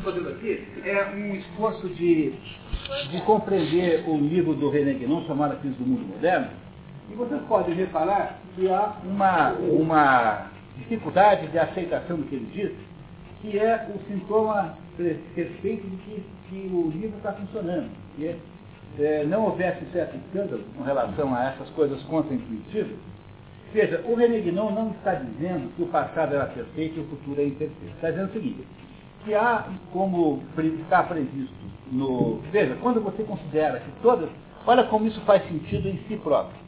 estamos fazendo aqui é um esforço de, de compreender o livro do René Guénon, chamado Crise do Mundo Moderno, e vocês podem reparar que há uma, uma dificuldade de aceitação do que ele diz, que é o sintoma perfeito de que, que o livro está funcionando. Que é, não houvesse certo escândalo com relação a essas coisas contra-intuitivas. Veja, o René Guénon não está dizendo que o passado era perfeito e o futuro é imperfeito. Está dizendo o seguinte, que há como está previsto no... Veja, quando você considera que todas... Olha como isso faz sentido em si próprio.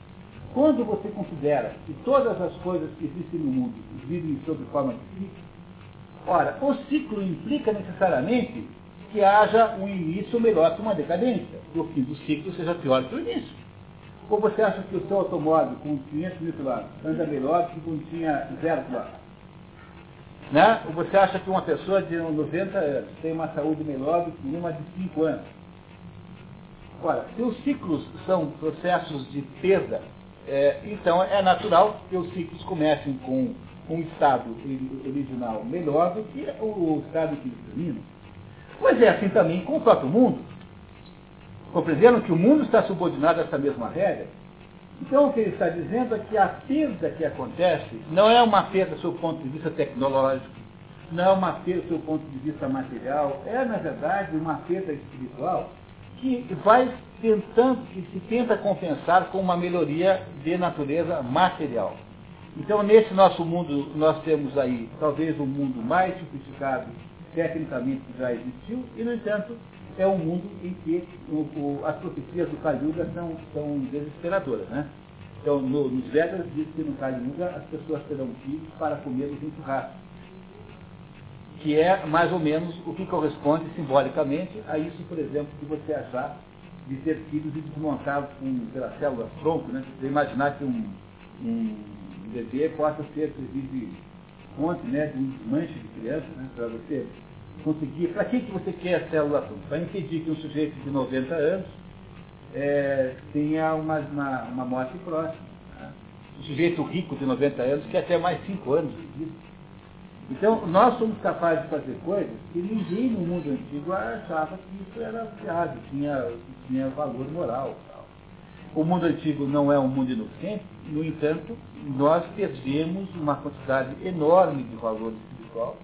Quando você considera que todas as coisas que existem no mundo vivem sob forma de ciclo, ora, o ciclo implica necessariamente que haja um início melhor que uma decadência, que o fim do ciclo seja pior que o início. Ou você acha que o seu automóvel com 500 mil quilômetros anda melhor que quando tinha zero quilômetros? Né? Você acha que uma pessoa de 90 anos tem uma saúde melhor do que uma de 5 anos? Ora, se os ciclos são processos de perda é, então é natural que os ciclos comecem com um estado original melhor do que o estado que eles. Pois é assim também com o próprio mundo. Compreenderam que o mundo está subordinado a essa mesma regra? Então o que ele está dizendo é que a perda que acontece não é uma perda do seu ponto de vista tecnológico, não é uma perda do seu ponto de vista material, é na verdade uma perda espiritual que vai tentando, que se tenta compensar com uma melhoria de natureza material. Então, nesse nosso mundo, nós temos aí, talvez, o um mundo mais simplificado, tecnicamente, que já existiu, e, no entanto, é um mundo em que o, o, as profecias do Kali Yuga são, são desesperadoras. Né? Então, no, nos Vedas diz que no Kali Yuga as pessoas terão filhos para comê-los em churrasco que é mais ou menos o que corresponde simbolicamente a isso, por exemplo, que você achar de ter filhos e desmontá-los pela célula tronco, né? Você imaginar que um, um bebê possa ser de fonte, né, de um desmanche de criança, né, para você conseguir. Para que, que você quer a célula tronco? Para impedir que um sujeito de 90 anos é, tenha uma, uma, uma morte próxima. Né? Um sujeito rico de 90 anos quer até mais 5 anos de vida. Então, nós somos capazes de fazer coisas que ninguém no mundo antigo achava que isso era viável, tinha, tinha valor moral. Tal. O mundo antigo não é um mundo inocente, no entanto, nós perdemos uma quantidade enorme de valor espiritual,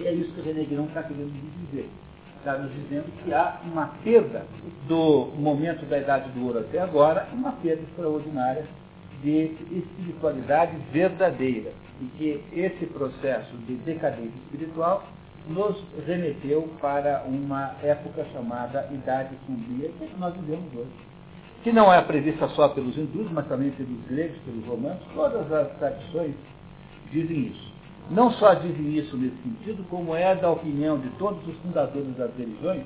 e é isso que o René Guirão está querendo dizer. Está nos dizendo que há uma perda do momento da Idade do Ouro até agora, uma perda extraordinária de espiritualidade verdadeira e que esse processo de decadência espiritual nos remeteu para uma época chamada Idade Sombria, que nós vivemos hoje. Que não é prevista só pelos hindus, mas também pelos gregos, pelos romanos, todas as tradições dizem isso. Não só dizem isso nesse sentido, como é da opinião de todos os fundadores das religiões,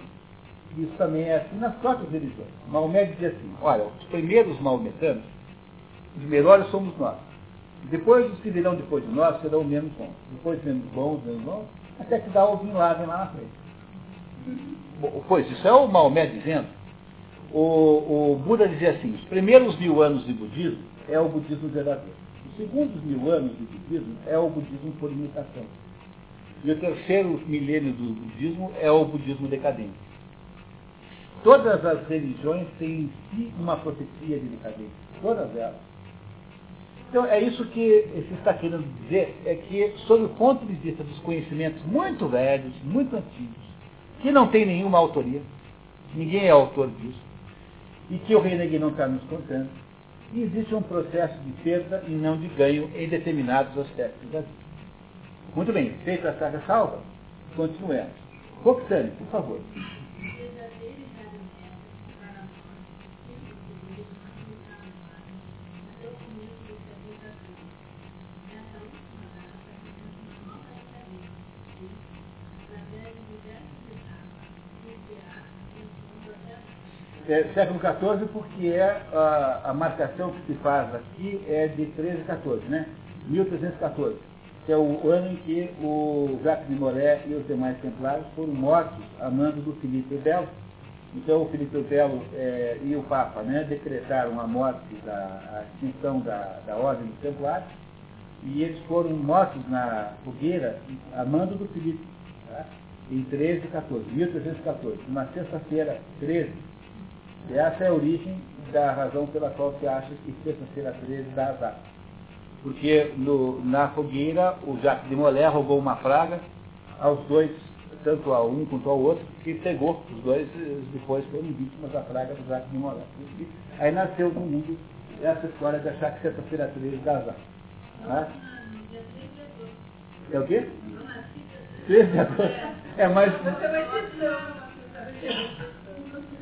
isso também é assim nas próprias religiões. Maomé dizia assim, olha, os primeiros maometanos, os melhores somos nós. Depois os que virão depois de nós serão menos bons. Depois menos bons, menos bons, até que dá o Bin Laden lá na frente. Pois, isso é o Maomé dizendo. O, o Buda dizia assim, os primeiros mil anos de budismo é o budismo verdadeiro. Os segundos mil anos de budismo é o budismo por imitação. E o terceiro milênio do budismo é o budismo decadente. Todas as religiões têm em si uma profecia de decadência. Todas elas. Então, é isso que se está querendo dizer, é que, sob o ponto de vista dos conhecimentos muito velhos, muito antigos, que não tem nenhuma autoria, ninguém é autor disso, e que o Rei Negui não está nos contando, existe um processo de perda e não de ganho em determinados aspectos da vida. Muito bem, feita essa ressalva, continuemos. Roxane, por favor. É, século XIV porque é a, a, marcação que se faz aqui é de 13 a 14, né? 1314, que é o ano em que o Jacques de Molay e os demais templários foram mortos a mando do Filipe Belo. Então o Filipe Belo é, e o Papa né, decretaram a morte, da, a extinção da, da Ordem dos Templários, e eles foram mortos na fogueira a mando do Filipe. Tá? em 13 14, 1314, uma sexta-feira 13. Essa é a origem da razão pela qual se acha que sexta-feira 13 dá azar. Porque no, na fogueira o Jacques de Molay roubou uma praga aos dois, tanto ao um quanto ao outro, e pegou os dois, depois foram vítimas da praga do Jacques de Molay. Aí nasceu no mundo essa história de achar que sexta-feira 13 dá azar. Né? É o quê? 13 de agosto. É, mas.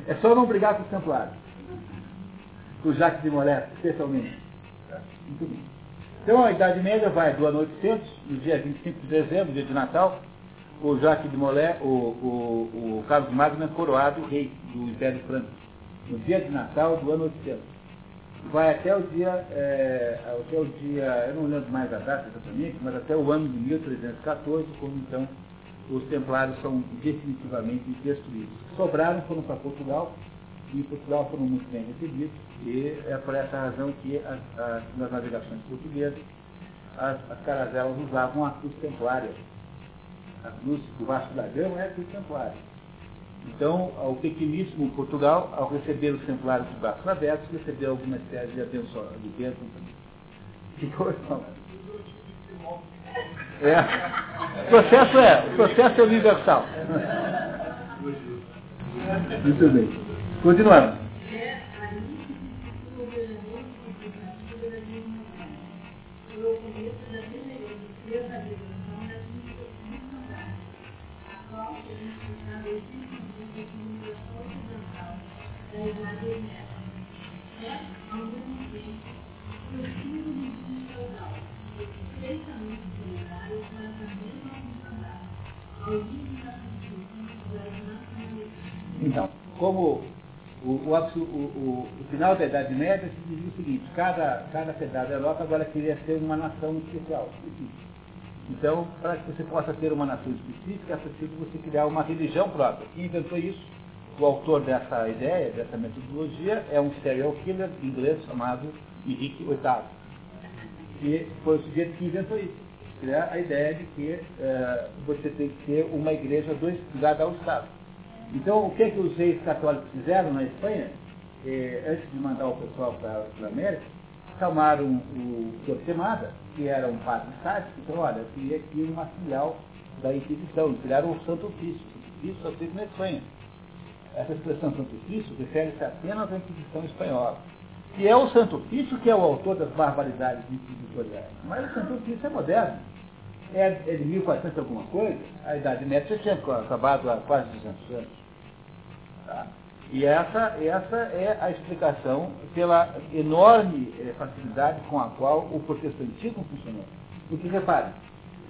É só não brigar com os templários. Com o Jacques de Molay, especialmente. Muito bem. Então a Idade Média vai do ano 800, no dia 25 de dezembro, dia de Natal, o Jacques de Molay, o, o, o Carlos Magno é coroado rei do Império Franco. No dia de Natal do ano 800. Vai até o dia, é, até o dia, eu não lembro mais a data exatamente, mas até o ano de 1314, quando então os templários são definitivamente destruídos. Sobraram, foram para Portugal, e Portugal foram muito bem recebidos, e é por essa razão que as, as, nas navegações portuguesas as, as caravelas usavam a cruz templária. A cruz do Vasco da Gama é a cruz templária. Então, o pequeníssimo Portugal, ao receber os templários de braços abertos, recebeu alguma espécie de abençoa, de bênção. Ficou. É. O processo é, o processo é universal. Muito bem. Continuando. Então, como o, o, o, o, final da Idade Média se dizia o seguinte, cada, cada pedaço da Europa agora queria ser uma nação especial. Então, para que você possa ter uma nação específica, é preciso você criar uma religião própria. Quem inventou isso? O autor dessa ideia, dessa metodologia, é um serial killer inglês chamado Henrique VIII. E foi o sujeito que inventou isso. Criar a ideia de que uh, você tem que ter uma igreja dois ligada ao Estado. Então, o que, é que os reis católicos fizeram na Espanha, eh, antes de mandar o pessoal para a América, chamaram o Torquemada, que era um padre sádico, e falaram, olha, eu queria aqui uma filial da Inquisição, criaram o Santo Ofício. Isso só feito na Espanha. Essa expressão Santo Ofício refere-se apenas à Inquisição Espanhola. Que é o Santo Ofício que é o autor das barbaridades inquisitoriais. Mas o Santo Ofício é moderno. É, de 1400 alguma coisa, a Idade Média já tinha acabado há quase 200 anos. Tá? E essa, essa é a explicação pela enorme eh, facilidade com a qual o protestantismo funcionou. Porque, repare,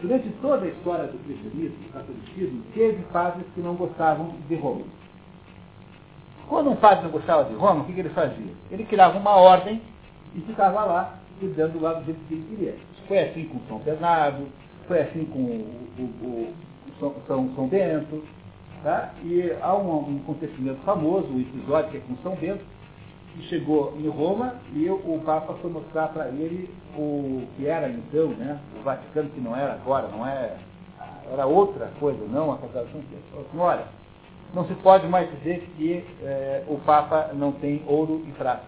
durante toda a história do cristianismo, do catolicismo, teve padres que não gostavam de Roma. Quando um padre não gostava de Roma, o que, que ele fazia? Ele criava uma ordem e ficava lá, cuidando lá do jeito que ele queria. Foi assim com São Bernardo, foi assim com o, o, o São, São, São Bento, Tá? E há um, um, acontecimento famoso, o episódio que é com São Bento, que chegou em Roma e o Papa foi mostrar para ele o que era então, né, o Vaticano que não era agora, não é, era outra coisa, não a de Falou assim, olha, não se pode mais dizer que é, o Papa não tem ouro e prata.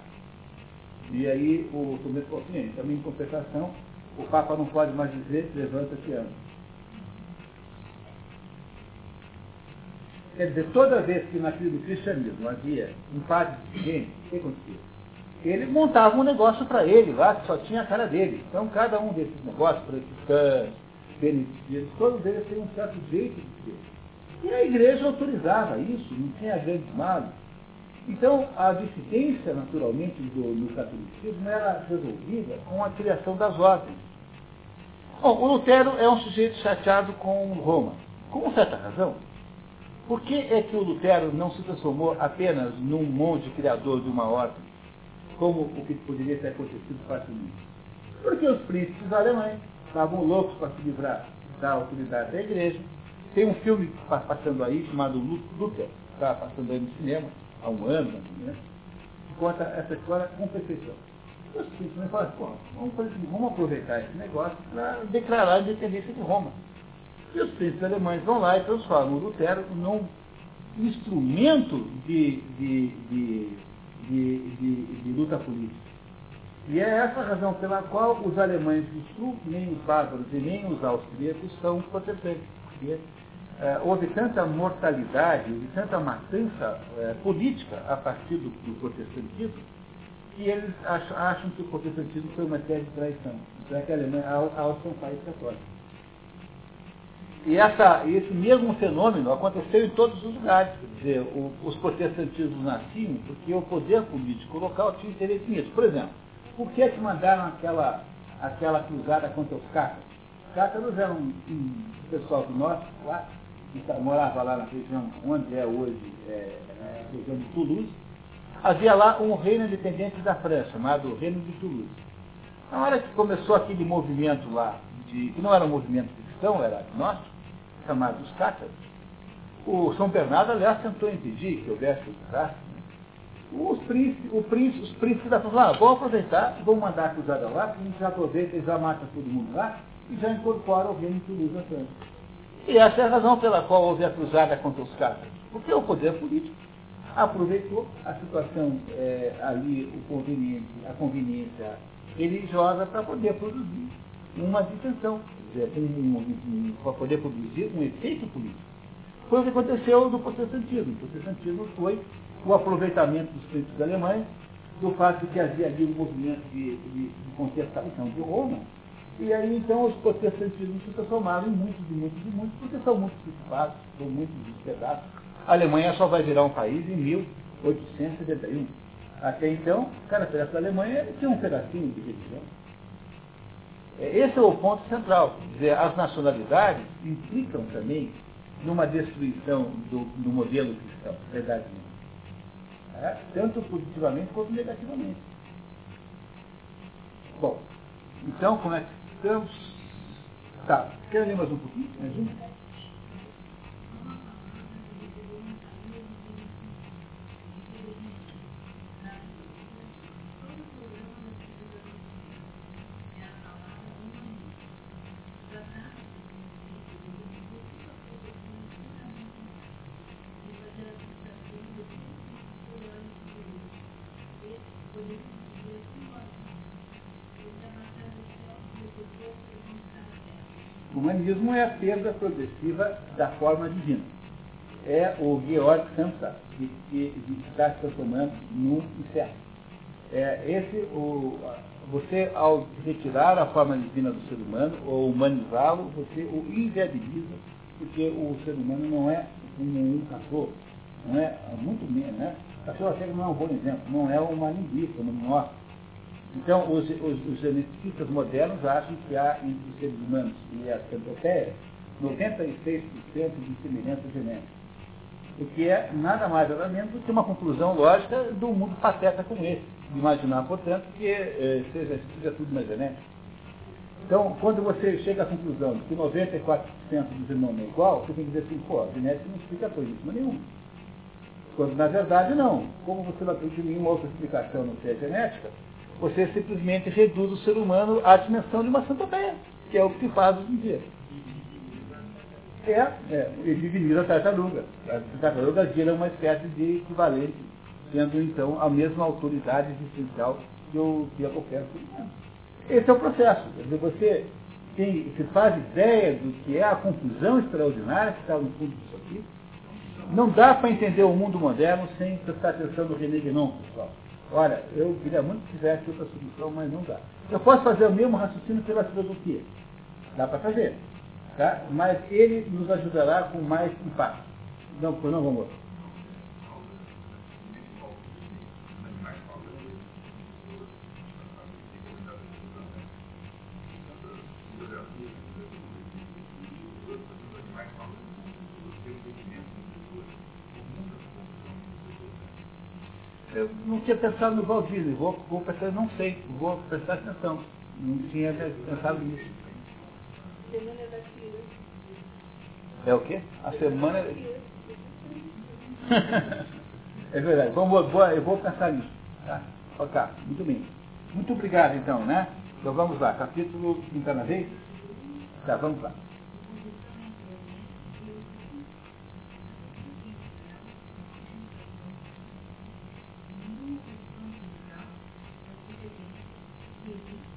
E aí o São Bento falou assim, também em compensação, o Papa não pode mais dizer, levanta-te anda. Quer dizer, toda vez que naquilo do cristianismo havia um padre diferente, o que acontecia? Ele montava um negócio para ele lá, que só tinha a cara dele. Então, cada um desses negócios, franciscanos, beneditinos, todos eles têm um certo jeito de ser. E a igreja autorizava isso, não tinha grandes males. Então, a dissidência, naturalmente, do, do catolicismo era resolvida com a criação das ordens. Bom, o Lutero é um sujeito chateado com Roma, com certa razão. Por que é que o Lutero não se transformou apenas num monge criador de uma ordem, como o que poderia ter acontecido facilmente? Porque os príncipes alemães estavam loucos para se livrar da autoridade da igreja. Tem um filme passando aí chamado Luther, está passando aí no cinema, há um ano, né, conta essa história com perfeição. Os príncipes falaram, pô, vamos, vamos aproveitar esse negócio para declarar a independência de Roma. E os príncipes alemães vão lá e transformam o Lutero num instrumento de, de, de, de, luta política. E é essa a razão pela qual os alemães do sul, nem os bárbaros e nem os austríacos são protestantes. Porque é, houve tanta mortalidade, houve tanta matança é, política a partir do, do protestantismo, que eles acham, acham, que o protestantismo foi uma série de traição. Então é que a Alemanha, a Áustria é um país católico. E essa, esse mesmo fenômeno aconteceu em todos os lugares. Quer dizer, o, os protestantismos nasciam porque o poder político local tinha interesse nisso. Por exemplo, por que, que mandaram aquela, aquela cruzada contra os cátaros? Os cátaros eram um, um pessoal do norte, lá, que morava lá na região onde é hoje é, a região de Toulouse. Havia lá um reino independente da França, chamado Reino de Toulouse. Na hora que começou aquele movimento lá, de, que não era um movimento cristão, era agnóstico, chamado os cátaros, o São Bernardo, aliás, tentou impedir que houvesse o desastre. Os príncipes, o príncipe, os príncipes da França falaram, vamos aproveitar, vamos mandar a cruzada lá, que a gente já aproveita e já mata todo mundo lá, e já incorpora o reino de Toulouse à França. E essa é a razão pela qual houve a cruzada contra os cátaros. Porque o poder político aproveitou a situação é, ali, o conveniente, a conveniência religiosa para poder produzir uma distensão para poder produzir um efeito político. Foi o que aconteceu no protestantismo. O protestantismo foi o aproveitamento dos príncipes alemães, do fato de que havia ali um movimento de, de, de contestação de Roma, e aí então os protestantismos se transformaram em muitos e muitos e muitos, porque são muito preocupados, são muito despedaços. A Alemanha só vai virar um país em 1871. Até então, cada pedaço da Alemanha tinha um pedacinho de religião. É, esse é o ponto central. Dizer, as nacionalidades implicam também numa destruição do, do modelo cristão, verdade é, tanto positivamente quanto negativamente. Bom, então como é que estamos? Tá, quer ler mais um pouquinho? Mais um? Humanismo é a perda progressiva da forma divina. É o Georg Samsa, que, que, está se transformando no inferno. É esse, o, você, ao retirar a forma divina do ser humano, ou humanizá-lo, você o inviabiliza, porque o ser humano não é como um cachorro, não é muito menos, né? Cachorro não é um bom exemplo, não é uma linguiça, não mostra então, os, os, os geneticistas modernos acham que há entre os seres humanos e as centopeias 96% de semelhança genética. O que é nada mais nada menos do que uma conclusão lógica do mundo pateta como esse. Imaginar, portanto, que eh, seja, seja tudo uma genética. Então, quando você chega à conclusão de que 94% dos irmãos é igual, você tem que dizer assim, pô, a genética não explica coisa nenhuma. Quando, na verdade, não. Como você não tem nenhuma outra explicação não ser genética, você simplesmente reduz o ser humano à dimensão de uma centopeia, que é o que se faz hoje em dia. É, é ele diviniza a tartaruga. A tartaruga vira uma espécie de equivalente, sendo então a mesma autoridade existencial que, o, que a qualquer ser humano. Esse é o processo. Quer dizer, você tem, se faz ideia do que é a confusão extraordinária que está no fundo disso aqui. Não dá para entender o mundo moderno sem prestar atenção no René Guénon, pessoal. Olha, eu queria muito que tivesse outra solução, mas não dá. Eu posso fazer o mesmo raciocínio pela filosofia. Dá para fazer. Tá? Mas ele nos ajudará com mais impacto. Não, não vamos. Eu não tinha pensado no Valdir, vou, vou prestar, não sei, vou prestar atenção. Não tinha pensado nisso. É o quê? A semana. é verdade. Vamos, vou, eu vou pensar nisso. Tá? Ok, muito bem. Muito obrigado então, né? Então vamos lá, capítulo quinta na vez? Tá, vamos lá. mm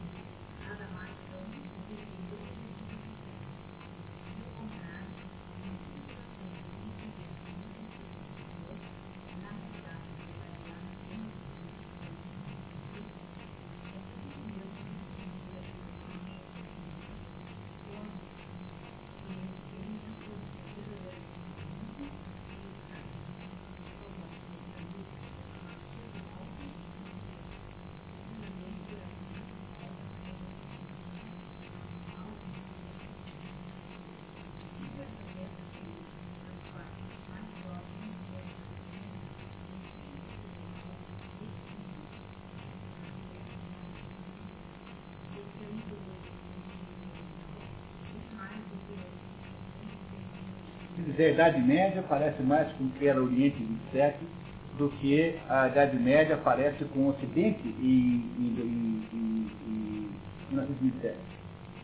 dizer, a Idade Média parece mais com o que era o Oriente 27 do que a Idade Média parece com o Ocidente em, em, em, em 1927.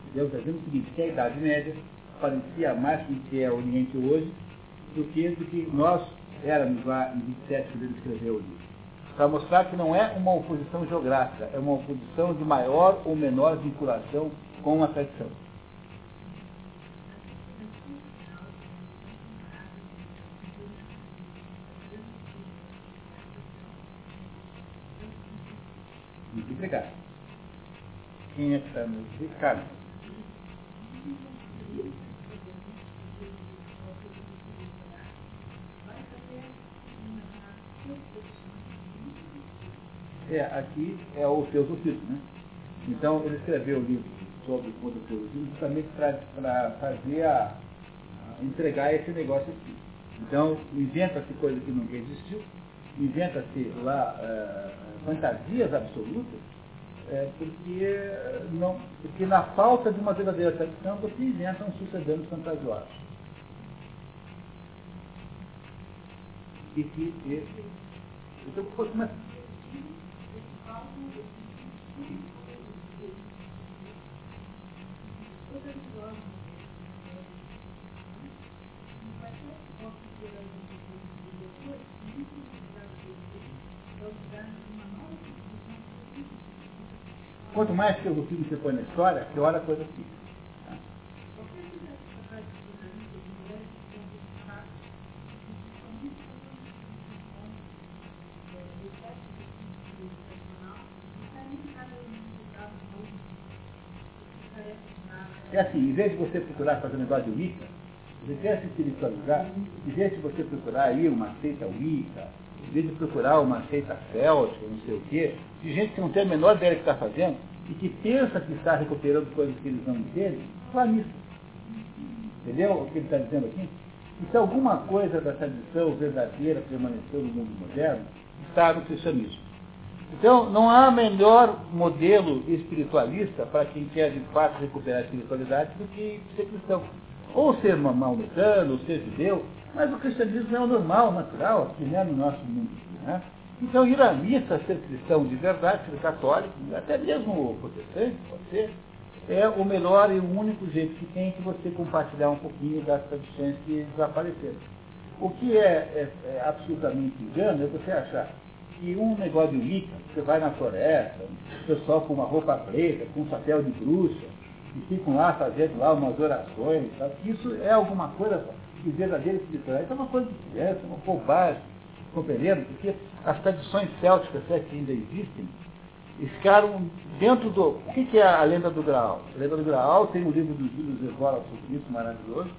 Entendeu? Está dizendo o seguinte, que a Idade Média parecia mais com o que é o Oriente hoje do que do que nós éramos lá em 27 quando ele escreveu o livro. Para mostrar que não é uma oposição geográfica, é uma oposição de maior ou menor vinculação com a tradição. Está multiplicando? É, aqui é o Teosofismo, né? Então ele escreveu o livro sobre o Teosofismo justamente para fazer a, a, entregar esse negócio aqui. Então inventa-se coisa que nunca existiu, inventa-se lá uh, fantasias absolutas, é, porque, não, porque na falta de uma verdadeira tradição você inventa um sucedendo fantasiosos. E que esse. Então, mas, Quanto mais que o filme você põe na história, pior a coisa fica. É assim, em vez de você procurar fazer um negócio de Wicca, você quer se espiritualizar, em vez de você procurar aí uma seita Wicca, em vez de procurar uma seita céltica, não sei o quê, de gente que não tem a menor ideia do que está fazendo e que pensa que está recuperando coisas que eles não entendem, fala nisso. Entendeu o que ele está dizendo aqui? E se alguma coisa da tradição verdadeira permaneceu no mundo moderno, está no cristianismo. Então, não há melhor modelo espiritualista para quem quer de fato recuperar a espiritualidade do que ser cristão. Ou ser maometano, ou ser judeu, mas o cristianismo é o normal, natural, que é no nosso mundo. Né? Então, ir à missa, ser cristão de verdade, ser católico, até mesmo protestante, pode ser, é o melhor e o único jeito que tem de você compartilhar um pouquinho das tradições que desapareceram. O que é, é, é absolutamente engano é você achar que um negócio de Wicca, você vai na floresta, o pessoal com uma roupa preta, com um chapéu de bruxa, e ficam lá fazendo lá umas orações, sabe? isso é alguma coisa que verdadeira espiritualidade, é uma coisa de criança, uma bobagem, compreendendo? Porque as tradições célticas é, que ainda existem, ficaram dentro do... O que, é a lenda do Graal? A lenda do Graal tem um livro do Júlio Zevola sobre isso, maravilhoso.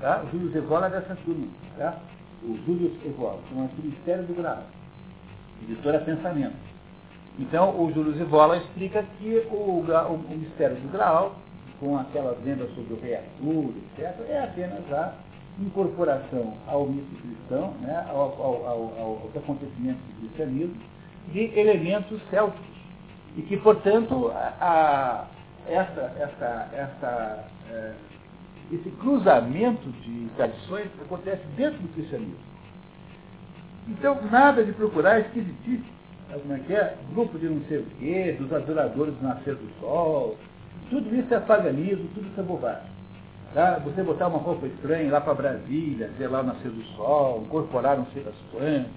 Tá? O Júlio Zevola é dessa turma. Tá? O Júlio Zevola, chama-se Mistério do Graal. Editora Pensamento. Então, o Júlio Zevola explica que o, o, o mistério do Graal, com aquelas lendas sobre o rei Arthur, etc., é apenas a incorporação ao mito cristão, né, ao, ao, ao, aos acontecimentos do cristianismo, de elementos célticos. E que, portanto, a, a, essa, essa, essa, é, esse cruzamento de tradições acontece dentro do cristianismo. Então, nada de procurar esquisitice. Sabe como é que é? Grupo de não sei o quê, dos adoradores do nascer do sol. Tudo isso é paganismo, tudo isso é bobagem. Tá? Você botar uma roupa estranha lá para Brasília, ver lá nascer do sol, incorporar não sei das quantas.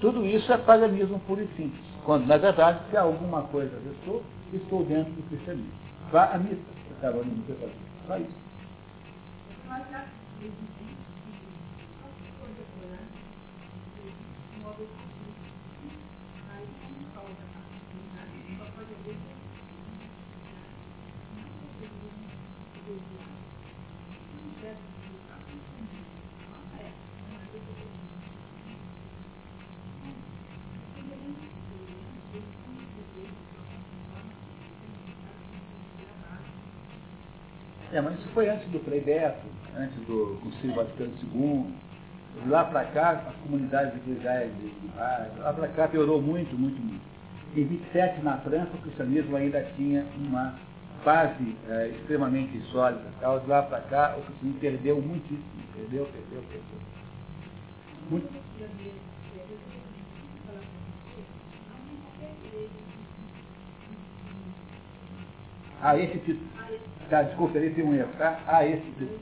Tudo isso é paganismo puro e simples. Quando, na verdade, se há alguma coisa eu estou, estou dentro do cristianismo. Vá à missa. Estava no Só isso. É, mas isso foi antes do Frei Beto, antes do Concílio Vaticano II. Lá para cá, as comunidades eclesiais de lá para cá piorou muito, muito, muito. Em 27, na França, o cristianismo ainda tinha uma base é, extremamente sólida. Tal, de lá para cá, o cristianismo perdeu muitíssimo. Perdeu, perdeu, perdeu. Muito. Ah, esse título. Tá, desculpa, ele tem um erro, tá? Ah, esse título.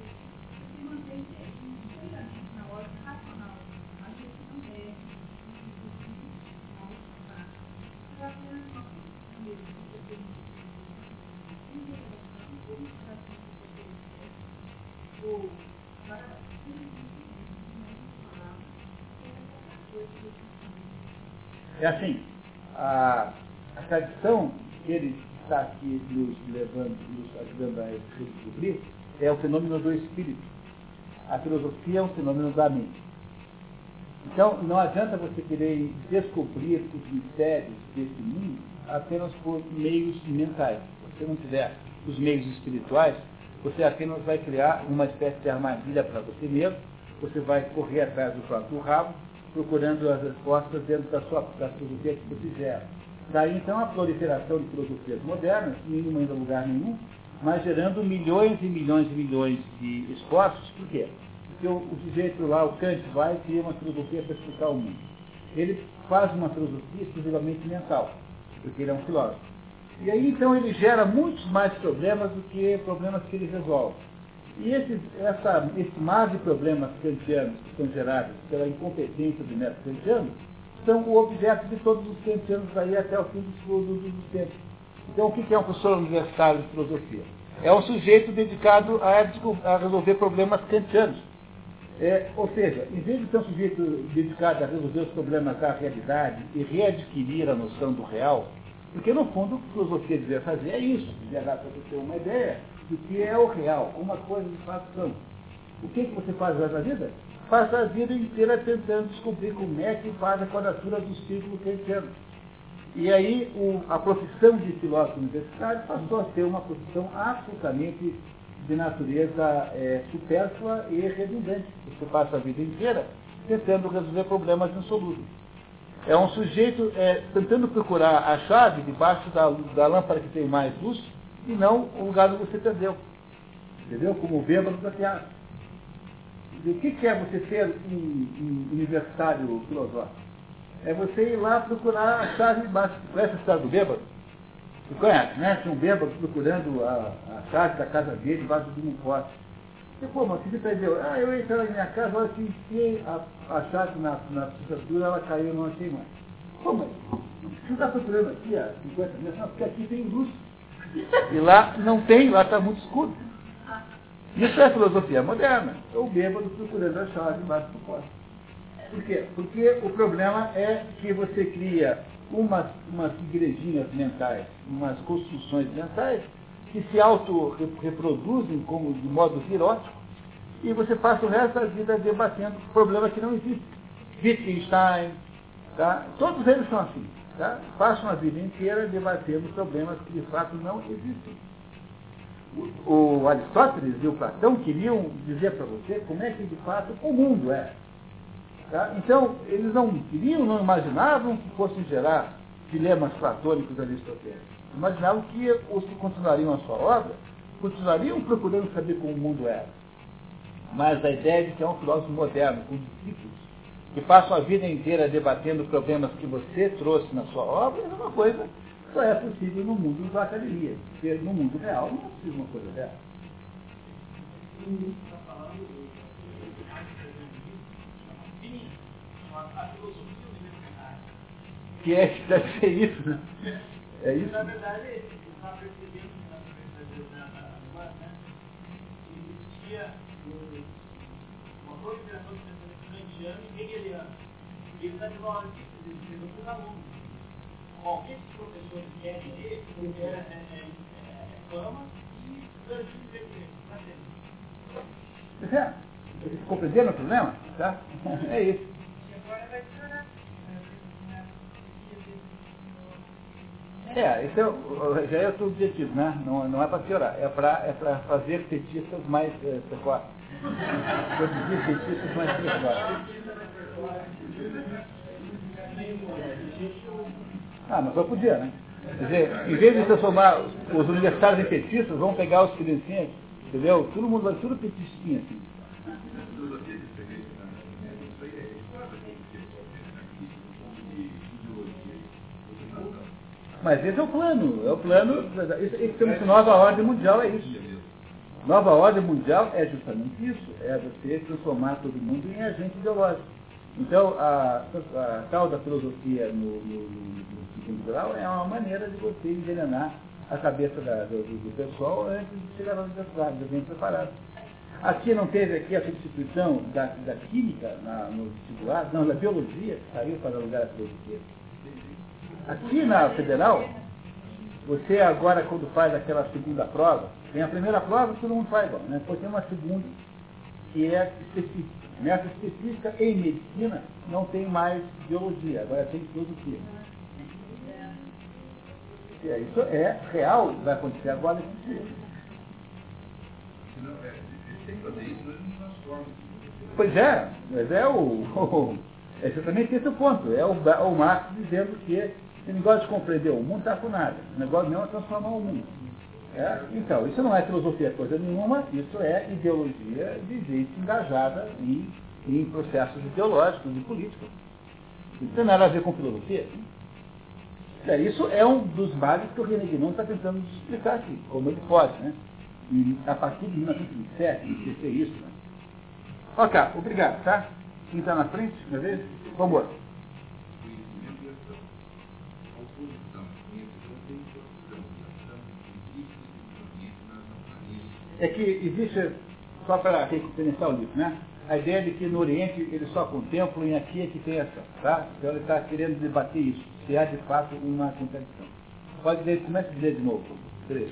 É assim, a, a tradição que ele está aqui nos levando, nos ajudando a descobrir, é o fenômeno do espírito. A filosofia é um fenômeno da mente. Então, não adianta você querer descobrir os mistérios desse mundo apenas por meios mentais. Se você não tiver os meios espirituais, você apenas vai criar uma espécie de armadilha para você mesmo, você vai correr atrás do próprio rabo, procurando as respostas dentro da sua da filosofia que você gera. Daí então a proliferação de filosofias modernas, nenhuma indo a lugar nenhum, mas gerando milhões e milhões e milhões de esforços. Por quê? Porque o, o sujeito lá, o Kant, vai e cria uma filosofia para explicar o mundo. Ele faz uma filosofia exclusivamente mental, porque ele é um filósofo. E aí então ele gera muitos mais problemas do que problemas que ele resolve. E esse, essa, esse mar de problemas kantianos que são gerados pela incompetência do método kantiano são o objeto de todos os kantianos daí até o fim do, do, do tempo. Então o que é um professor universitário de filosofia? É um sujeito dedicado a, a resolver problemas kantianos. É, ou seja, em vez de ser um sujeito dedicado a resolver os problemas da realidade e readquirir a noção do real, porque no fundo o que a filosofia devia fazer é isso, devia dar para você uma ideia do que é o real, como as coisas de fato são. O que, que você faz na vida? Passa a vida inteira tentando descobrir como é que faz a quadratura do círculo kantiano. E aí o, a profissão de filósofo universitário passou a ser uma profissão absolutamente de natureza é, supérflua e redundante. Você passa a vida inteira tentando resolver problemas insolúveis. É um sujeito é, tentando procurar a chave debaixo da, da lâmpada que tem mais luz e não o lugar onde você perdeu. Entendeu? Como o bêbado da piada. O que, é você ser um, um universitário filosófico? É você ir lá procurar a chave embaixo. Conhece a história do bêbado? Você conhece, né? Tinha um bêbado procurando a, a chave da casa dele embaixo de um pote. E, pô, mas você entendeu? Ah, eu entrei na minha casa, olha que enfiei a, a chave na, na fechadura, ela caiu, não achei mais. Pô, mas você está procurando aqui há 50 metros? Não, porque aqui tem luz. E lá não tem, lá está muito escuro. Isso é filosofia moderna. O bêbado procurando a chave embaixo do poste. Por quê? Porque o problema é que você cria umas, umas igrejinhas mentais, umas construções mentais, que se auto-reproduzem como de modo virótico, e você passa o resto da vida debatendo problemas que não existem. Wittgenstein, tá? todos eles são assim. Tá? Passam a vida inteira debatendo problemas que de fato não existem. O, Aristóteles e o Platão queriam dizer para você como é que de fato o mundo é. Tá? Então, eles não queriam, não imaginavam que fossem gerar dilemas platônicos aristotélicos. Imaginavam que os que continuariam a sua obra continuariam procurando saber como o mundo era. Mas a ideia de que é um filósofo moderno, com discípulos, que passam a vida inteira debatendo problemas que você trouxe na sua obra, é uma coisa que só é possível no mundo da academia. Porque no mundo real não é possível uma coisa dessa. Que é que deve ser isso, né? É isso? Na verdade, está percebendo que na universidade né, existia uma proliferação de pensamento kantiano e hegeliano. E ele está de uma hora de dizer para os alunos. Qualquer que quer ler, porque é, é, é, fama e transmite é, Vocês compreenderam o problema? Tá? É isso. É, esse é, já é outro objetivo, né? Não, não é para piorar, é para é fazer petistas mais é, precoces. Produzir petistas mais precoces. Ah, mas eu podia, né? Quer dizer, em vez de transformar os universitários em petistas, vão pegar os criancinhas, entendeu? Todo mundo vai tudo petistinha assim. Mas esse é o plano, é o plano, que temos nova ordem mundial é isso. Nova ordem mundial é justamente isso, é você transformar todo mundo em agente ideológico. Então, a, a tal da filosofia no, no, no, no é uma maneira de você envenenar a cabeça da, do, do, pessoal antes de chegar na universidade, bem preparado. Aqui não teve aqui a substituição da, da química na, no vestibular, não, da biologia, que saiu para lugar a filosofia. Aqui na federal, você agora quando faz aquela segunda prova, tem a primeira prova que todo mundo faz igual, né? Depois tem uma segunda que é específica. Nessa específica, em medicina, não tem mais biologia, agora tem filosofia. É, isso é real, vai acontecer agora nesse dia. Pois é, mas é o, o é exatamente esse o ponto. É o, o Marx dizendo que esse negócio de compreender o mundo está com nada. O negócio não é transformar o mundo. É? Então, isso não é filosofia coisa nenhuma, isso é ideologia de gente engajada em, em processos ideológicos e políticos. Isso tem nada a ver com filosofia. É, isso é um dos males que o René Guinon está tentando explicar aqui, como ele pode, né? E a partir de 1927, esquecer isso. Né? Ok, obrigado, tá? Quem está na frente, minha vez? Vamos embora. É que existe, só para referenciar o livro, né? A ideia de que no Oriente eles só contemplam e aqui é que tem ação, tá? Então ele está querendo debater isso, se há de fato uma contradição. Pode ler, comece a ler de novo, três.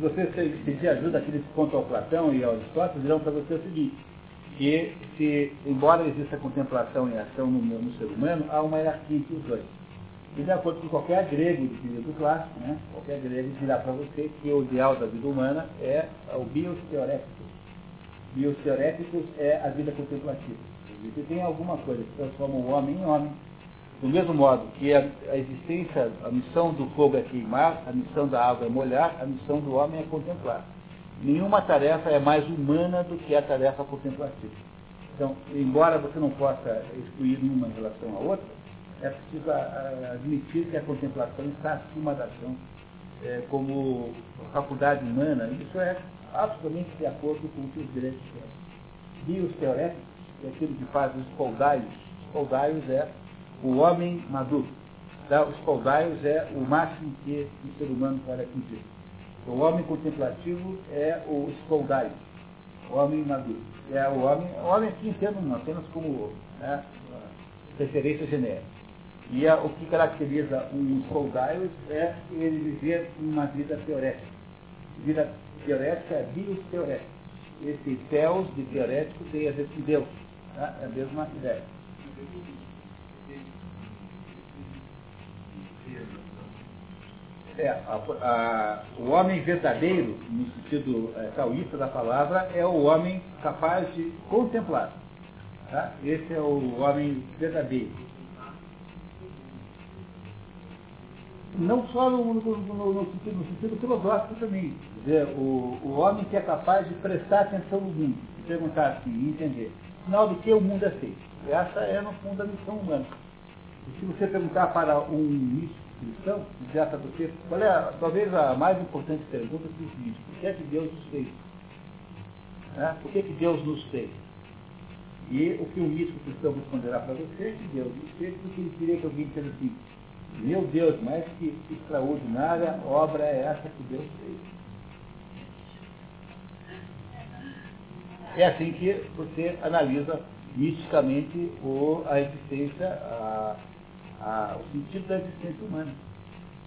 Se você pedir ajuda àqueles que contam ao Platão e ao Aristóteles, dirão para você o seguinte, que se, embora exista contemplação e ação no, no ser humano, há uma hierarquia entre os dois. E de acordo com qualquer grego de período clássico, né, qualquer grego dirá para você que o ideal da vida humana é o bios teoréticos. Bios teoréticos é a vida contemplativa. Você tem alguma coisa que transforma o homem em homem, do mesmo modo que a, a, existência, a missão do fogo é queimar, a missão da água é molhar, a missão do homem é contemplar. Nenhuma tarefa é mais humana do que a tarefa contemplativa. Então, embora você não possa excluir uma em relação à outra, é preciso admitir que a contemplação está acima da ação é, como faculdade humana. Isso é absolutamente de acordo com o que os direitos Bios teoréticos, é aquilo que faz os poldaios. Os poldaios é o homem maduro. Tá? Os caudaios é o máximo que o ser humano pode atingir. O homem contemplativo é o escoldaio, o homem maduro. É o homem, o homem aqui entendo apenas como né, referência genérica. E a, o que caracteriza um escoldaio é ele viver uma vida teorética. Vida teorética é teorética. Esse teos de teorético tem a ver com Deus. Tá? É a mesma ideia. É, a, a, o homem verdadeiro, no sentido é, taoísta da palavra, é o homem capaz de contemplar. Tá? Esse é o homem verdadeiro. Não só no, no, no, no sentido, sentido, filosófico também. Dizer, o, o homem que é capaz de prestar atenção no mundo, perguntar assim, entender. Afinal do que o mundo é feito. Essa é, no fundo, a missão humana. E se você perguntar para um místico cristão, já para você, qual é a, talvez a mais importante pergunta que existe? Por que é que Deus nos fez? Né? Por que, é que Deus nos fez? E o que o místico cristão responderá para você é que Deus nos fez porque ele queria que alguém dissesse assim, meu Deus, mas que extraordinária obra é essa que Deus fez? É assim que você analisa misticamente o, a existência, a, a, o sentido da existência humana.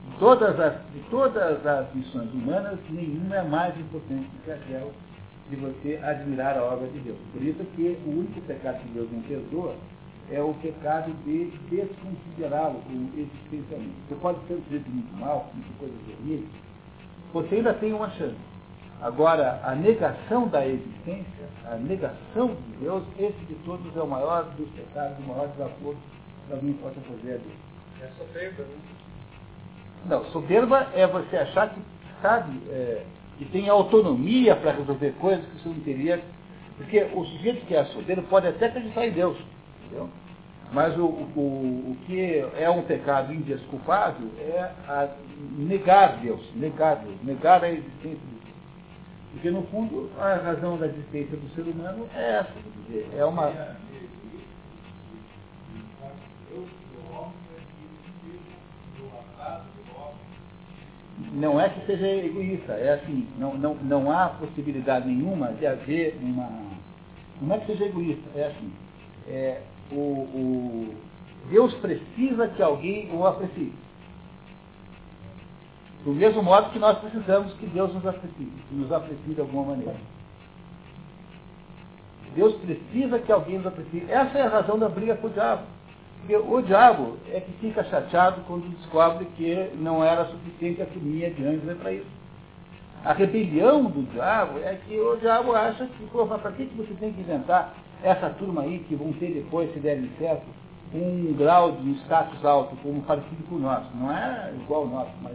De todas, as, de todas as missões humanas, nenhuma é mais importante do que aquela de você admirar a obra de Deus. Por isso que o único pecado que Deus não perdoa é o pecado de desconsiderá-lo como existencialmente. Você pode ser um jeito muito mal, muita coisa ruim, você ainda tem uma chance. Agora, a negação da existência, a negação de Deus, esse de todos é o maior dos pecados, o maior desafio que alguém possa fazer a Deus. É soberba, né? Não, soberba é você achar que sabe, é, que tem autonomia para resolver coisas que você não teria. Porque o sujeito que é soberbo pode até acreditar em Deus. Entendeu? Mas o, o, o que é um pecado indesculpável é negar Deus, negar Deus, negar a existência de Deus. Porque, no fundo, a razão da existência do ser humano é essa, é uma. Não é que seja egoísta, é assim, não, não, não há possibilidade nenhuma de haver uma. Não é que seja egoísta, é assim. É, o, o, Deus precisa que alguém o aprecie. Do mesmo modo que nós precisamos que Deus nos aprecie, que nos aprecie de alguma maneira. Deus precisa que alguém nos aprecie. Essa é a razão da briga com o diabo. Porque o diabo é que fica chateado quando descobre que não era suficiente a turminha de anjos para isso. A rebelião do diabo é que o diabo acha que, pô, para que você tem que inventar essa turma aí que vão ter depois, se derem certo, um grau de status alto, como parecido com o nosso. Não é igual ao nosso, mas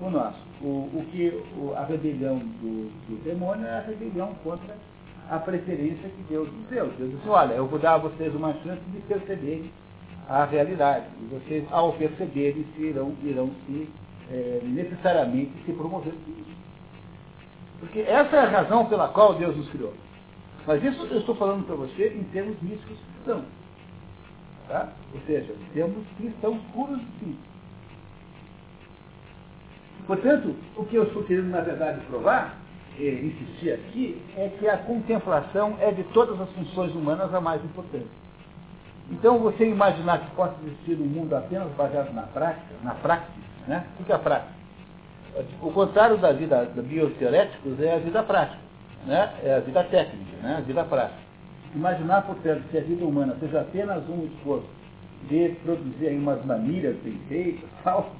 o nosso. O, o que o, a rebelião do, do, demônio é a rebelião contra a preferência que Deus deu. Deus disse, olha, eu vou dar a vocês uma chance de perceberem a realidade. E vocês, ao perceberem, se irão, irão se é, necessariamente se promover. Porque essa é a razão pela qual Deus nos criou. Mas isso eu estou falando para você em termos místicos cristãos. Tá? Ou seja, temos cristãos puros sim. Portanto, o que eu estou querendo, na verdade, provar, e insistir aqui, é que a contemplação é de todas as funções humanas a mais importante. Então, você imaginar que possa existir um mundo apenas baseado na prática, na prática, né? O que é a prática? O contrário da vida da bioteoréticos é a vida prática, né? é a vida técnica, né? a vida prática. Imaginar, portanto, que a vida humana seja apenas um esforço de produzir umas manilhas bem feitas, tal,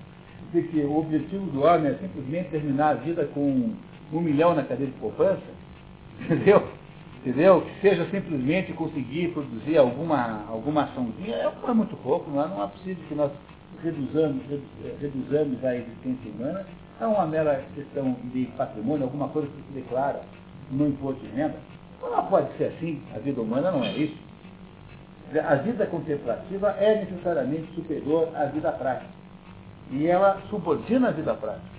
de que o objetivo do homem é simplesmente terminar a vida com um milhão na cadeia de poupança, entendeu? Entendeu? Que seja simplesmente conseguir produzir alguma, alguma açãozinha, é, é muito pouco, não é, não é possível que nós reduzamos, reduzamos a existência humana a uma mera questão de patrimônio, alguma coisa que se declara no imposto de renda. Não pode ser assim, a vida humana não é isso. A vida contemplativa é necessariamente superior à vida prática e ela subordina a vida prática.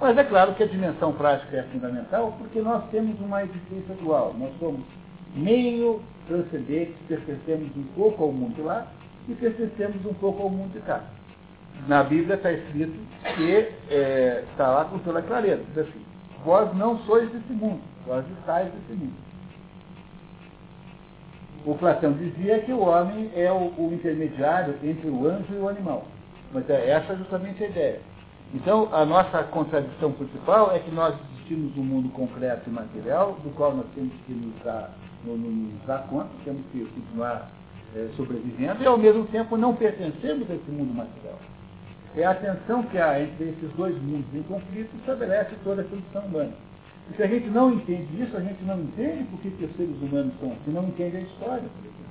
Mas é claro que a dimensão prática é fundamental porque nós temos uma existência dual. Nós somos meio transcendentes, pertencemos um pouco ao mundo lá e pertencemos um pouco ao mundo de cá. Na Bíblia está escrito que é, está lá com toda clareza. Diz assim, vós não sois desse mundo, vós estáis desse mundo. O Platão dizia que o homem é o, o intermediário entre o anjo e o animal. Mas é essa justamente a ideia. Então, a nossa contradição principal é que nós existimos um mundo concreto e material, do qual nós temos que nos dar, nos dar conta, temos que continuar é, sobrevivendo, e ao mesmo tempo não pertencemos a esse mundo material. É a tensão que há entre esses dois mundos em conflito estabelece toda a condição humana. E se a gente não entende isso, a gente não entende por que os seres humanos são assim, não entende a história, por exemplo.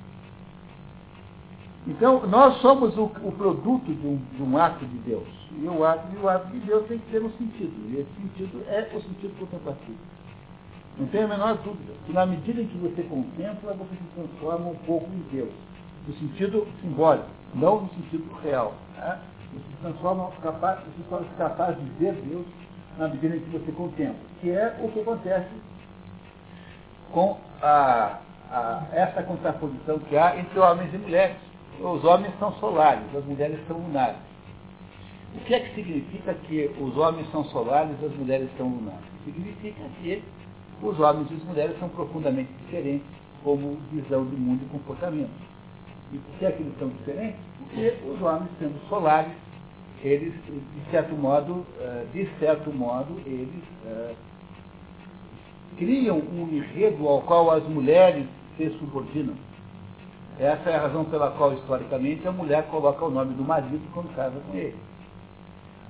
Então, nós somos o, o produto de um, de um, ato de Deus. E o ato, e o ato de Deus tem que ter um sentido. E esse sentido é o sentido contemplativo. Não tem a menor dúvida. Que na medida em que você contempla, você se transforma um pouco em Deus. No sentido simbólico, não no sentido real. Né? Se transforma capaz, se torna capaz de ver Deus na medida em que você contempla. Que é o que acontece com a, a, essa contraposição que há entre homens e mulheres. Os homens são solares, as mulheres são lunares. O que é que significa que os homens são solares e as mulheres são lunares? Significa que os homens e as mulheres são profundamente diferentes como visão de mundo e comportamento. E por que é que eles são diferentes? Porque os homens, sendo solares, eles, de certo modo, eh, de certo modo, eles uh, criam um enredo ao qual as mulheres se subordinam. Essa é a razão pela qual, historicamente, a mulher coloca o nome do marido quando casa com ele.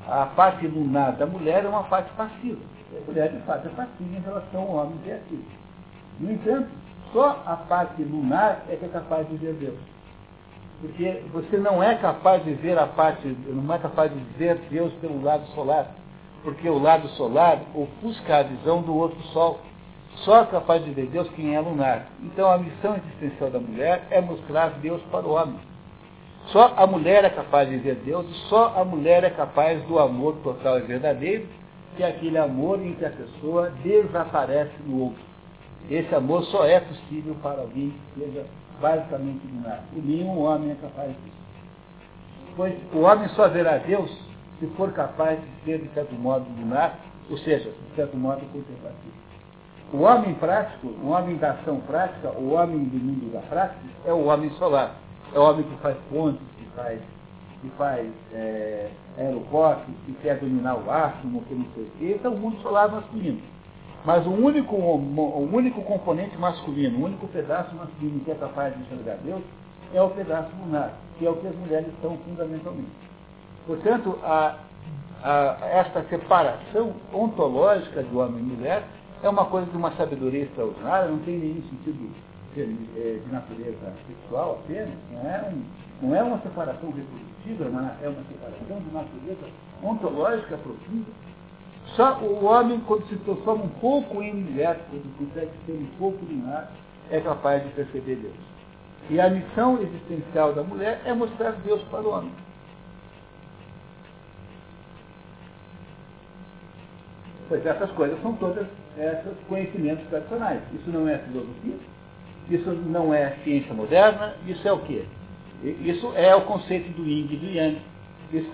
A parte lunar da mulher é uma parte passiva. A mulher, de fato, é passiva em relação ao homem que é ativo. No entanto, só a parte lunar é que é capaz de ver Deus. Porque você não é capaz de ver a parte, não é capaz de ver Deus pelo lado solar. Porque o lado solar ofusca a visão do outro sol. Só é capaz de ver Deus quem é lunar. Então a missão existencial da mulher é mostrar Deus para o homem. Só a mulher é capaz de ver Deus e só a mulher é capaz do amor total e verdadeiro, que é aquele amor em que a pessoa desaparece no outro. Esse amor só é possível para alguém que seja basicamente lunar. E nenhum homem é capaz disso. Pois o homem só verá Deus se for capaz de ser, de certo modo, lunar, ou seja, de certo modo, contemplativo. O homem prático, o homem da ação prática, o homem do mundo da prática, é o homem solar. É o homem que faz pontes, que faz, que faz é, aeroportos, que quer dominar o átomo, que não sei o quê. Esse é o mundo solar masculino. Mas o único, o único componente masculino, o único pedaço masculino que é capaz de enxergar Deus é o pedaço lunar, que é o que as mulheres são fundamentalmente. Portanto, a, a, esta separação ontológica de homem e mulher é uma coisa de uma sabedoria extraordinária, não tem nenhum sentido de, é, de natureza sexual apenas, não é, um, não é uma separação reprodutiva, é uma separação de natureza ontológica profunda. Só o homem, quando se transforma um pouco em mulher, quando consegue ser um pouco lunar, é capaz de perceber Deus. E a missão existencial da mulher é mostrar Deus para o homem. Pois essas coisas são todas esses conhecimentos tradicionais. Isso não é filosofia, isso não é ciência moderna, isso é o quê? Isso é o conceito do yin e do yang.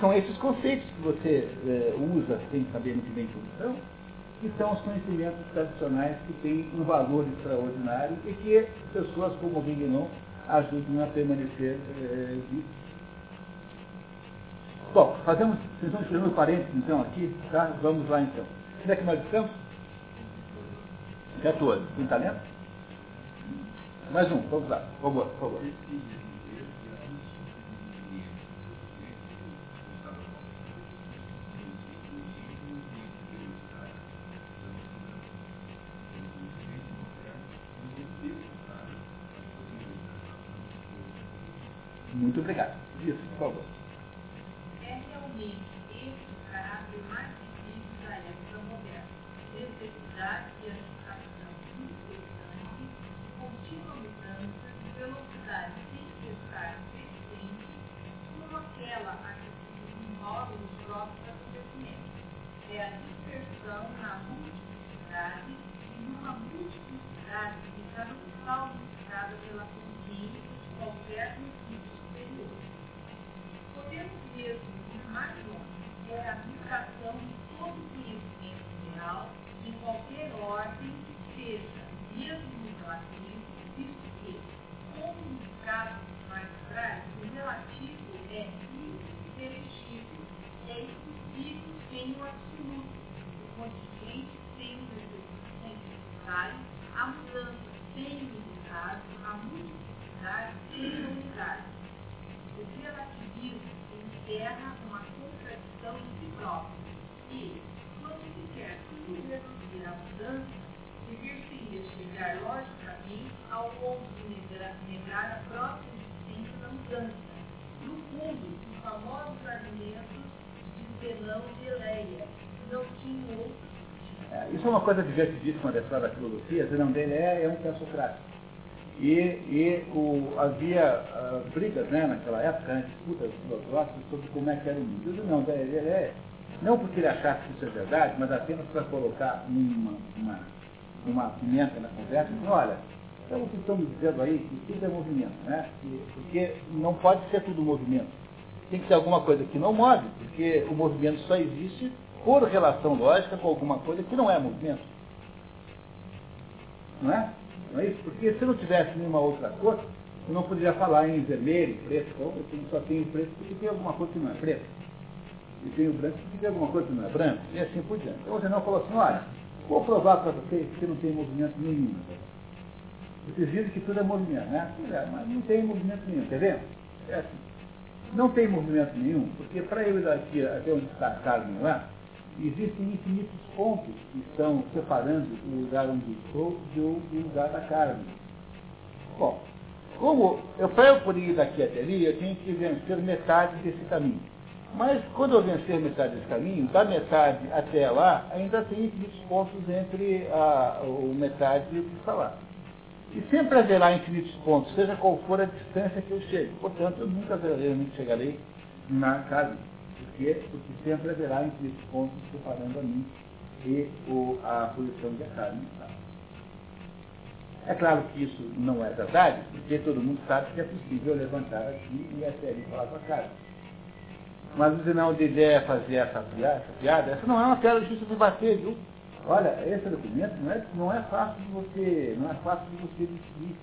São esses conceitos que você é, usa sem saber muito bem como são, que são os conhecimentos tradicionais que têm um valor extraordinário e que pessoas como o Guignon ajudam a permanecer é, Bom, fazemos, vocês vão escrevendo parênteses então aqui, tá? Vamos lá então. Onde é que nós estamos? 14. Tem talento? Mais um, vamos lá. Por favor, por favor. Muito obrigado. Isso, por favor. É realmente esse o caráter mais difícil da época moderna. Necessidade de educação incessante, contínua mudança, velocidade sem cessar crescente, como aquela a que se desenvolve nos próprios acontecimentos. É a dispersão na multiplicidade e numa multiplicidade que está salvificada pela consciência de qualquer longe, que é a aplicação de todo o conhecimento real em qualquer ordem seja, mesmo no relativo, visto que, como nos casos mais atrás, o relativo é imperecível, é impossível sem o absoluto, o contingente sem o necessário, a mudança sem o necessário, a multiplicidade sem o unidade. O relativismo encerra uma contradição em si próprio. E, quando se quer reduzir à mudança, dever-se-ia chegar logicamente ao ponto de negar, a própria existência da mudança. No fundo, os famosos argumentos de Zenão de Eleia não tinham outro é, Isso é uma coisa divertidíssima da história da filosofia. Zenão de Eleia é um pré-socrático. E, e o, havia uh, brigas né, naquela época, né, disputas filosóficas sobre como é que era o mundo. Não, ele é, não porque ele achasse que isso é verdade, mas apenas para colocar uma, uma, uma pimenta na conversa, olha, então vocês estão me dizendo aí que tudo é movimento, né? porque não pode ser tudo movimento. Tem que ser alguma coisa que não move, porque o movimento só existe por relação lógica com alguma coisa que não é movimento. Não é? Não é isso? Porque se não tivesse nenhuma outra coisa, Eu não poderia falar em vermelho, preto, então eu só tenho preto porque tem alguma coisa que não é preto. E tenho branco porque tem alguma coisa que não é branco. E assim por diante. Então você não falou assim, olha, vou provar para vocês que não tem movimento nenhum. Vocês dizem que tudo é movimento, né? É, mas não tem movimento nenhum, quer ver? É assim. Não tem movimento nenhum, porque para ir daqui até onde está a Carmen lá, existem infinitos pontos que estão separando o lugar onde estou do, lugar da Carmen. Bom, como eu, para eu poder ir daqui até ali, eu tenho que vencer metade desse caminho. Mas quando eu vencer metade desse caminho, da metade até lá, ainda tem infinitos pontos entre a, o metade e o que está lá. E sempre haverá infinitos pontos, seja qual for a distância que eu chegue. Portanto, eu nunca verdadeiramente chegarei na casa. Porque sempre haverá infinitos pontos separando a mim e o, a posição de carne. É claro que isso não é verdade, porque todo mundo sabe que é possível levantar aqui e até ali falar com a carne. Mas o sinal de ideia é fazer essa piada, essa piada, essa não é uma piada justa de bater, viu? Olha, esse documento não é, não é fácil de você, não é fácil de você decidir.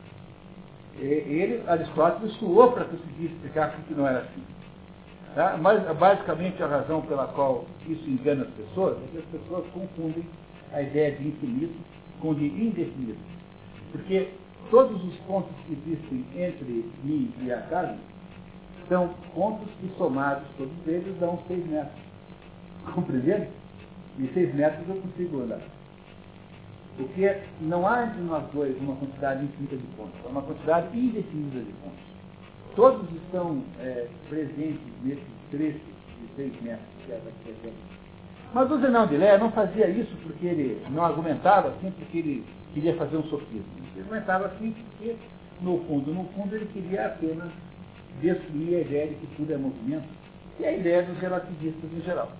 Ele, Aristóteles, suou para conseguir explicar que não era assim. Tá? Mas basicamente a razão pela qual isso engana as pessoas é que as pessoas confundem a ideia de infinito com de indefinido. Porque todos os pontos que existem entre mim e a carne são pontos que somados todos eles dão 6 metros. Compreende? E 6 metros eu consigo andar. Porque não há entre nós dois uma quantidade infinita de pontos, há uma quantidade indefinida de pontos. Todos estão é, presentes nesse trecho de 6 metros que é daqui Mas o Zenão de Lé não fazia isso porque ele não argumentava assim porque ele queria fazer um sofismo. Ele argumentava assim porque, no fundo, no fundo, ele queria apenas destruir a ideia de que tudo é movimento e a ideia dos relativistas em geral.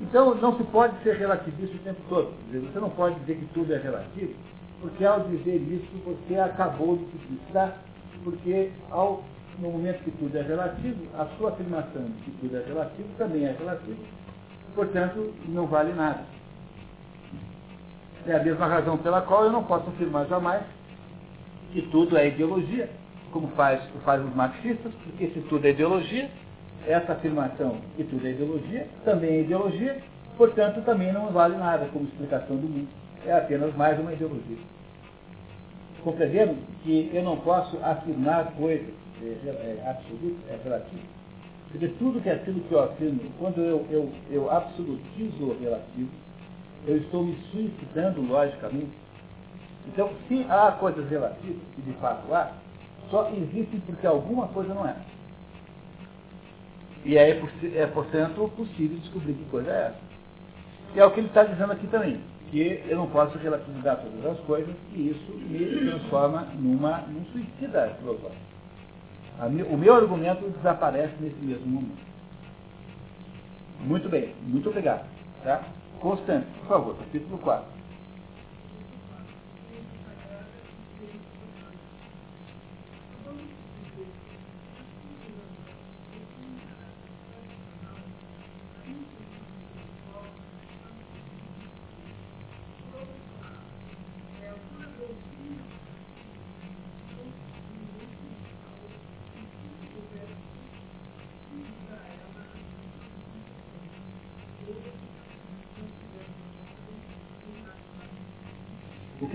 Então, não se pode ser relativista o tempo todo. Você não pode dizer que tudo é relativo, porque ao dizer isso, você acabou de se porque ao, no momento que tudo é relativo, a sua afirmação de que tudo é relativo também é relativo, portanto, não vale nada. É a mesma razão pela qual eu não posso afirmar jamais que tudo é ideologia, como faz, faz os marxistas, porque se tudo é ideologia, essa afirmação que tudo é ideologia, também é ideologia, portanto também não vale nada como explicação do mundo. É apenas mais uma ideologia. Compreendendo que eu não posso afirmar coisas é, é, absolutas, é relativo. Porque tudo que é aquilo que eu afirmo, quando eu, eu, eu absolutizo o relativo, eu estou me suicidando logicamente. Então, se há coisas relativas, e de fato há, só existem porque alguma coisa não é. E é, é, portanto, possível descobrir que coisa é essa. E é o que ele está dizendo aqui também, que eu não posso relativizar todas as coisas e isso me transforma numa, num suicida filosófico. O meu argumento desaparece nesse mesmo momento. Muito bem, muito obrigado. Tá? Constante, por favor, capítulo 4.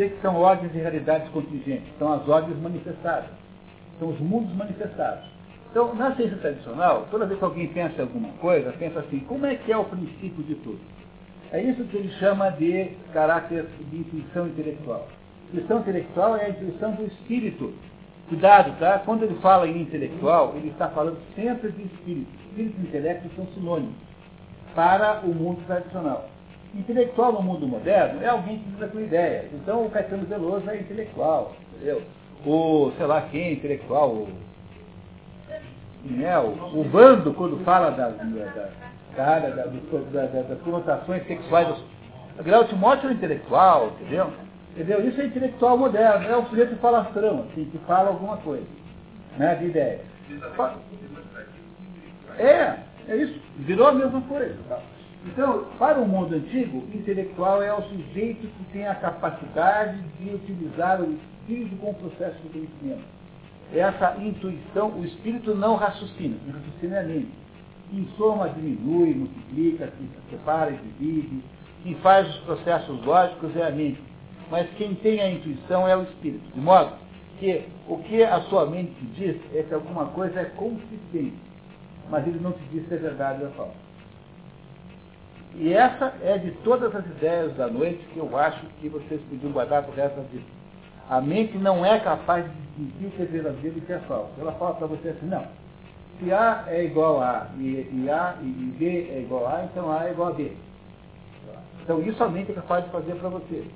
Que, que são ordens e realidades contingentes? São as ordens manifestadas. São os mundos manifestados. Então, na ciência tradicional, toda vez que alguém pensa em alguma coisa, pensa assim, como é que é o princípio de tudo? É isso que ele chama de caráter de intuição intelectual. Intuição intelectual é a intuição do espírito. Cuidado, tá? Quando ele fala em intelectual, ele está falando sempre de espírito. Espírito e intelecto são sinônimos para o mundo tradicional. Intelectual no mundo moderno é alguém que usa com ideias. Então o Caetano Veloso é intelectual, entendeu? O, sei lá quem é intelectual, o, é, o, o Bando, quando fala da, da, cara, da, da, das conotações sexuais. O Grau Timóteo é um intelectual, entendeu? Entendeu? Isso é intelectual moderno, é o sujeito falastrão, assim, que fala alguma coisa, né, de ideia. É, é isso, virou a mesma coisa. Tá? Então, para o mundo antigo, intelectual é o sujeito que tem a capacidade de utilizar o espírito com o processo de conhecimento. essa intuição, o espírito não raciocina, o raciocínio é a mente. Quem soma, diminui, multiplica, se separa e divide, quem faz os processos lógicos é a mente. Mas quem tem a intuição é o espírito. De modo que o que a sua mente te diz é que alguma coisa é consistente, mas ele não te diz se é verdade ou é falso. E essa é de todas as ideias da noite que eu acho que vocês podiam guardar para o resto da vida. A mente não é capaz de distinguir o que é verdadeiro e o que é falso. Ela fala para você assim, não. Se A é igual a e, e A e, e B é igual a, então A é igual a B. Então isso a mente é capaz de fazer para você.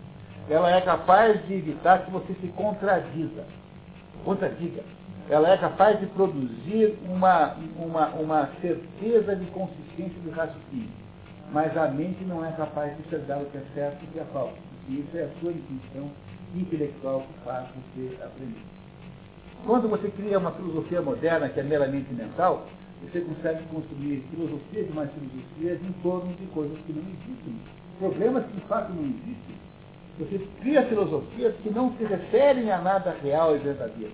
Ela é capaz de evitar que você se contradiza. Contradiga. Ela é capaz de produzir uma, uma, uma certeza de consistência do raciocínio mas a mente não é capaz de enxergar o que é certo e o que é falso. E isso é a sua intuição intelectual que faz você aprender. Quando você cria uma filosofia moderna que é meramente mental, você consegue construir filosofias e mais filosofias em torno de coisas que não existem. Problemas que de fato não existem. Você cria filosofias que não se referem a nada real e verdadeiro.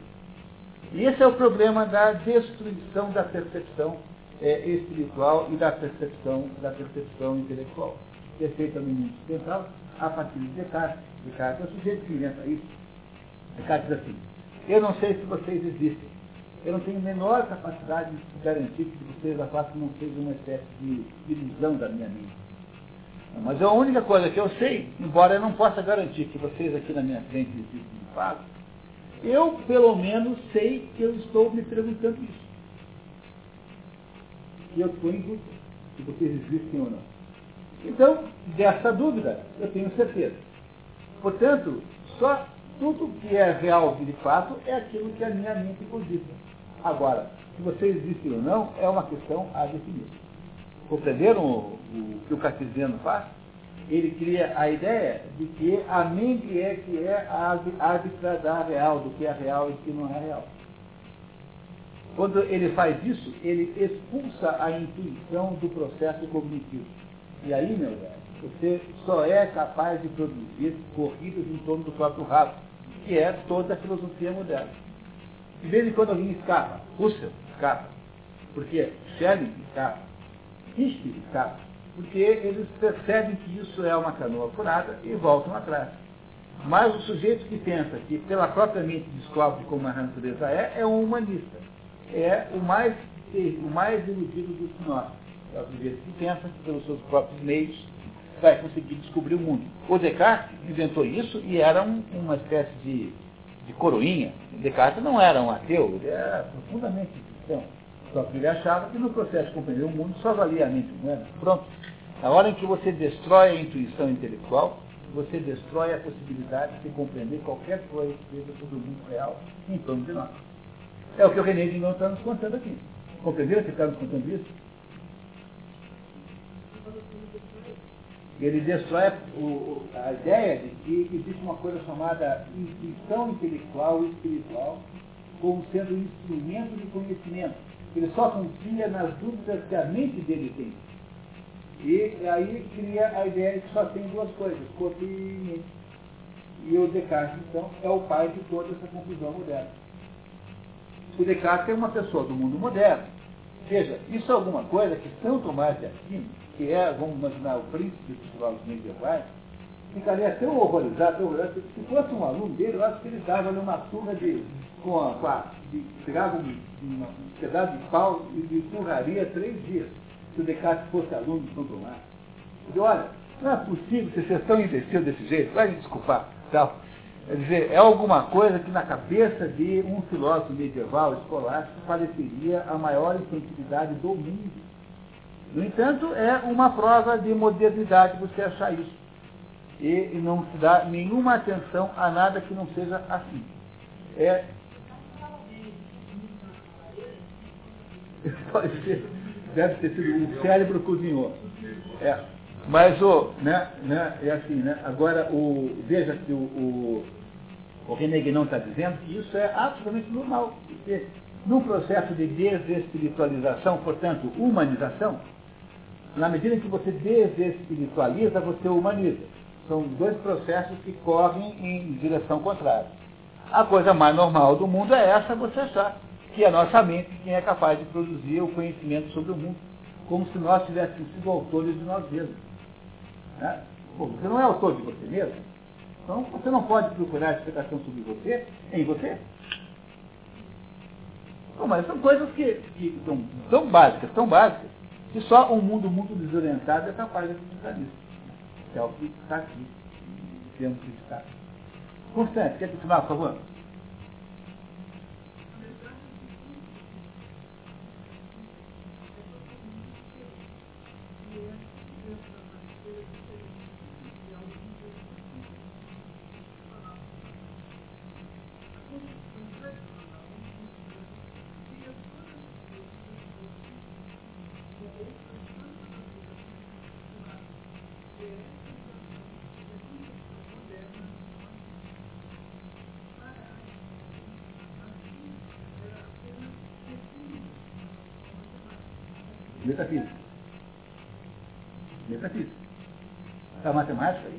E esse é o problema da destruição da percepção é, espiritual e da percepção, da percepção intelectual, que é feita no mundo ocidental a partir de Descartes. Descartes é o sujeito que inventa isso. Descartes diz assim, eu não sei se vocês existem. Eu não tenho a menor capacidade de garantir que vocês da classe não sejam uma espécie de ilusão da minha mente. Mas a única coisa que eu sei, embora eu não possa garantir que vocês aqui na minha frente existem de fato, eu pelo menos sei que eu estou me perguntando isso que eu estou em dúvida se vocês existem ou não. Então, dessa dúvida, eu tenho certeza. Portanto, só tudo que é real de fato é aquilo que a minha mente cogita. Agora, se vocês existem ou não, é uma questão a definir. Compreenderam o, o que o cartesiano faz? Ele cria a ideia de que a mente é que é a árbitra da real, do que é real e do que não é real. Quando ele faz isso, ele expulsa a intuição do processo cognitivo. E aí, meu velho, você só é capaz de produzir corridas em torno do próprio rabo, que é toda a filosofia moderna. De vez em quando alguém escapa, Russell escapa, porque Schelling escapa, Fichte escapa, porque eles percebem que isso é uma canoa furada e voltam atrás. Mas o sujeito que pensa que pela própria mente descobre como a natureza é, é um humanista é o mais, o mais iludido dos nós. É o sujeito que pensa que pelos seus próprios meios vai conseguir descobrir o mundo. O Descartes inventou isso e era um, uma espécie de, de coroinha. Descartes não era um ateu, ele era profundamente cristão. Só que ele achava que no processo de compreender o mundo só valia a mente humana. Pronto. Na hora em que você destrói a intuição intelectual, você destrói a possibilidade de compreender qualquer coisa sobre o mundo real em torno de nós. É o que o René Guinon está nos contando aqui. Compreenderam que está nos contando isso? Ele destrói o, a ideia de que existe uma coisa chamada intuição intelectual e espiritual como sendo um instrumento de conhecimento. Ele só confia nas dúvidas que a mente dele tem. E aí cria a ideia de que só tem duas coisas, corpo e mente. E o Descartes, então, é o pai de toda essa confusão moderna. O Descartes é uma pessoa do mundo moderno. Veja, isso é alguma coisa que São Tomás de Aquino, que é, vamos imaginar, o príncipe dos filósofos medievais, ficaria tão horrorizado, tão horrorizado, se fosse um aluno dele, eu acho que ele dava uma surra de, com a, com a de, pegava um, um, pedaço de pau e lhe surraria três dias, se o Descartes fosse aluno de São Tomás. Ele olha, não é possível você ser tão imbecil desse jeito, vai me desculpar, tal. Quer dizer, é alguma coisa que na cabeça de um filósofo medieval escolástico pareceria a maior infantilidade do mundo. No entanto, é uma prova de modernidade você achar isso. E, não se dá nenhuma atenção a nada que não seja assim. É, pode ser, deve ter sido o cérebro cozinhou. É. Mas o, né, né, é assim, né? Agora o, veja que o, o, o René está dizendo que isso é absolutamente normal. Porque num processo de desespiritualização, portanto, humanização, na medida que você desespiritualiza, você humaniza. São dois processos que correm em direção contrária. A coisa mais normal do mundo é essa, você achar que a nossa mente quem é capaz de produzir o conhecimento sobre o mundo, como se nós tivéssemos sido autores de nós mesmos. Né? Pô, você não é autor de você mesmo, então você não pode procurar explicação sobre você em você. Bom, mas são coisas que, que são tão básicas, tão básicas, que só um mundo muito desorientado é capaz de acreditar nisso. Que é o que está aqui. Temos que acreditar. Constante, quer continuar, por favor? Metafísica. Metafísica. A matemática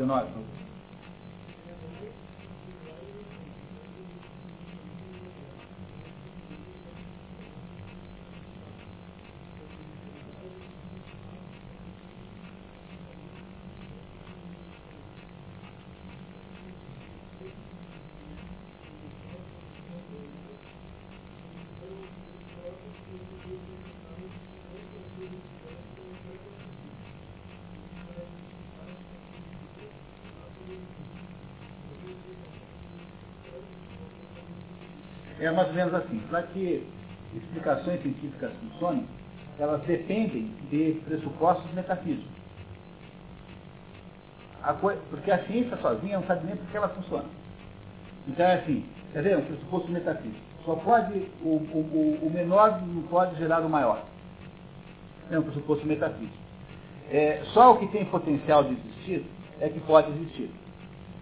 19, por favor. É mais ou menos assim. Para que explicações científicas funcionem, elas dependem de pressupostos metafísicos. A porque a ciência sozinha não sabe nem porque ela funciona. Então é assim, quer dizer, um pressuposto metafísico. Só pode, o, o- o menor não pode gerar o maior. É um pressuposto metafísico. É, só o que tem potencial de existir é que pode existir.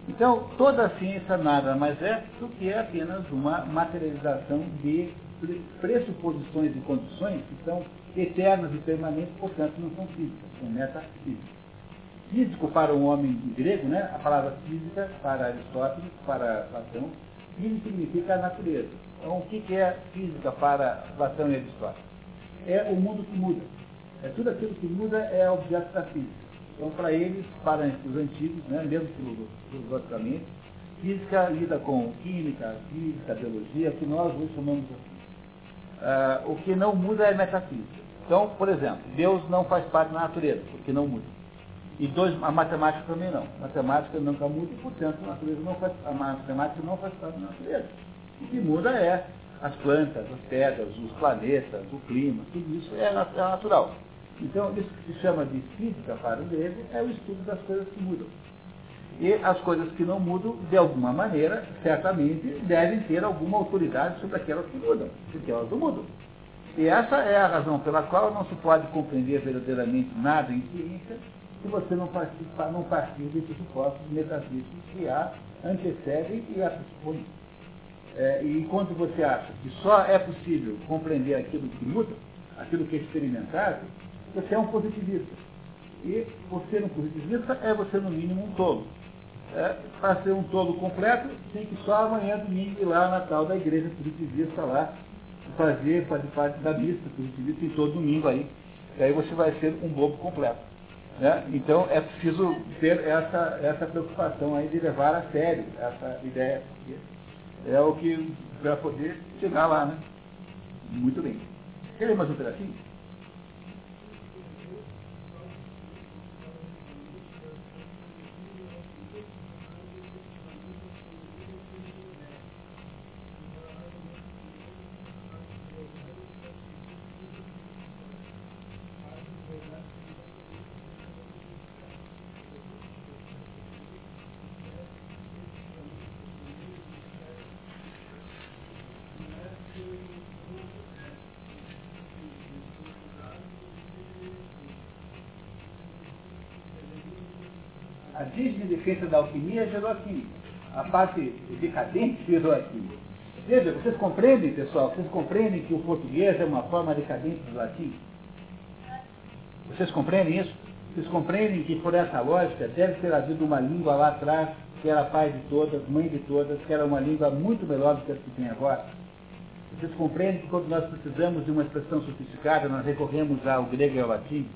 Então, toda a ciência nada mais é do que apenas uma materialização de pre- pressuposições e condições que são eternas e permanentes, portanto não são físicas, são metafísicas. Físico para o homem grego, né? a palavra física para Aristóteles, para Platão, significa a natureza. Então, o que é física para Platão e Aristóteles? É o mundo que muda. É tudo aquilo que muda é objeto da física. Então, para eles, para os antigos, né, mesmo filo- filosoficamente, física lida com química, física, biologia, que nós hoje chamamos assim. Ah, o que não muda é metafísica. Então, por exemplo, Deus não faz parte da natureza, porque não muda. E dois, a matemática também não. A matemática nunca muda, e, portanto, a, natureza não faz, a matemática não faz parte da natureza. O que muda é as plantas, as pedras, os planetas, o clima, tudo isso é é natural. Então, isso que se chama de física para o grego é o estudo das coisas que mudam. E as coisas que não mudam, de alguma maneira, certamente, devem ter alguma autoridade sobre aquelas que mudam, porque elas não mudam. E essa é a razão pela qual não se pode compreender verdadeiramente nada em ciência se você não partir, não partir desses supostos metafísicos que a antecedem e a pressupõem. É, e enquanto você acha que só é possível compreender aquilo que muda, aquilo que é experimentável, você é um positivista. E você, um positivista, é você, no mínimo, um tolo. É, para ser um tolo completo, tem que só amanhã, domingo, ir lá na tal da igreja positivista lá, fazer, fazer parte da missa positivista em todo domingo aí. E aí você vai ser um bobo completo. Né? Então é preciso ter essa, essa preocupação aí de levar a sério essa ideia. É o que para poder chegar lá, né? Muito bem. Quer mais um pedacinho? Da alquimia gerou a química. A parte decadente gerou a química. Veja, vocês compreendem, pessoal, vocês compreendem que o português é uma forma decadente do latim? Vocês compreendem isso? Vocês compreendem que por essa lógica deve ter havido uma língua lá atrás que era pai de todas, mãe de todas, que era uma língua muito melhor do que a que tem agora? Vocês compreendem que quando nós precisamos de uma expressão sofisticada, nós recorremos ao grego e ao latim,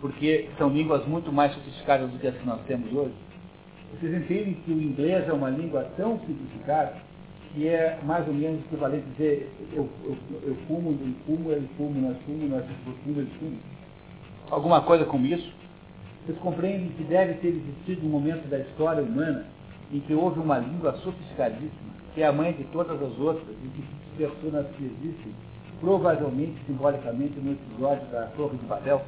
porque são línguas muito mais sofisticadas do que as que nós temos hoje? Vocês entendem que o inglês é uma língua tão simplificada que é mais ou menos equivalente a dizer eu, eu, eu fumo, ele fumo, ele fumo, nós fumo, nós fumo, ele fumo. Alguma coisa como isso? Vocês compreendem que deve ter existido um momento da história humana em que houve uma língua sofisticadíssima, que é a mãe de todas as outras e que se dispersou nas que existem, provavelmente, simbolicamente, no episódio da Torre de Babel?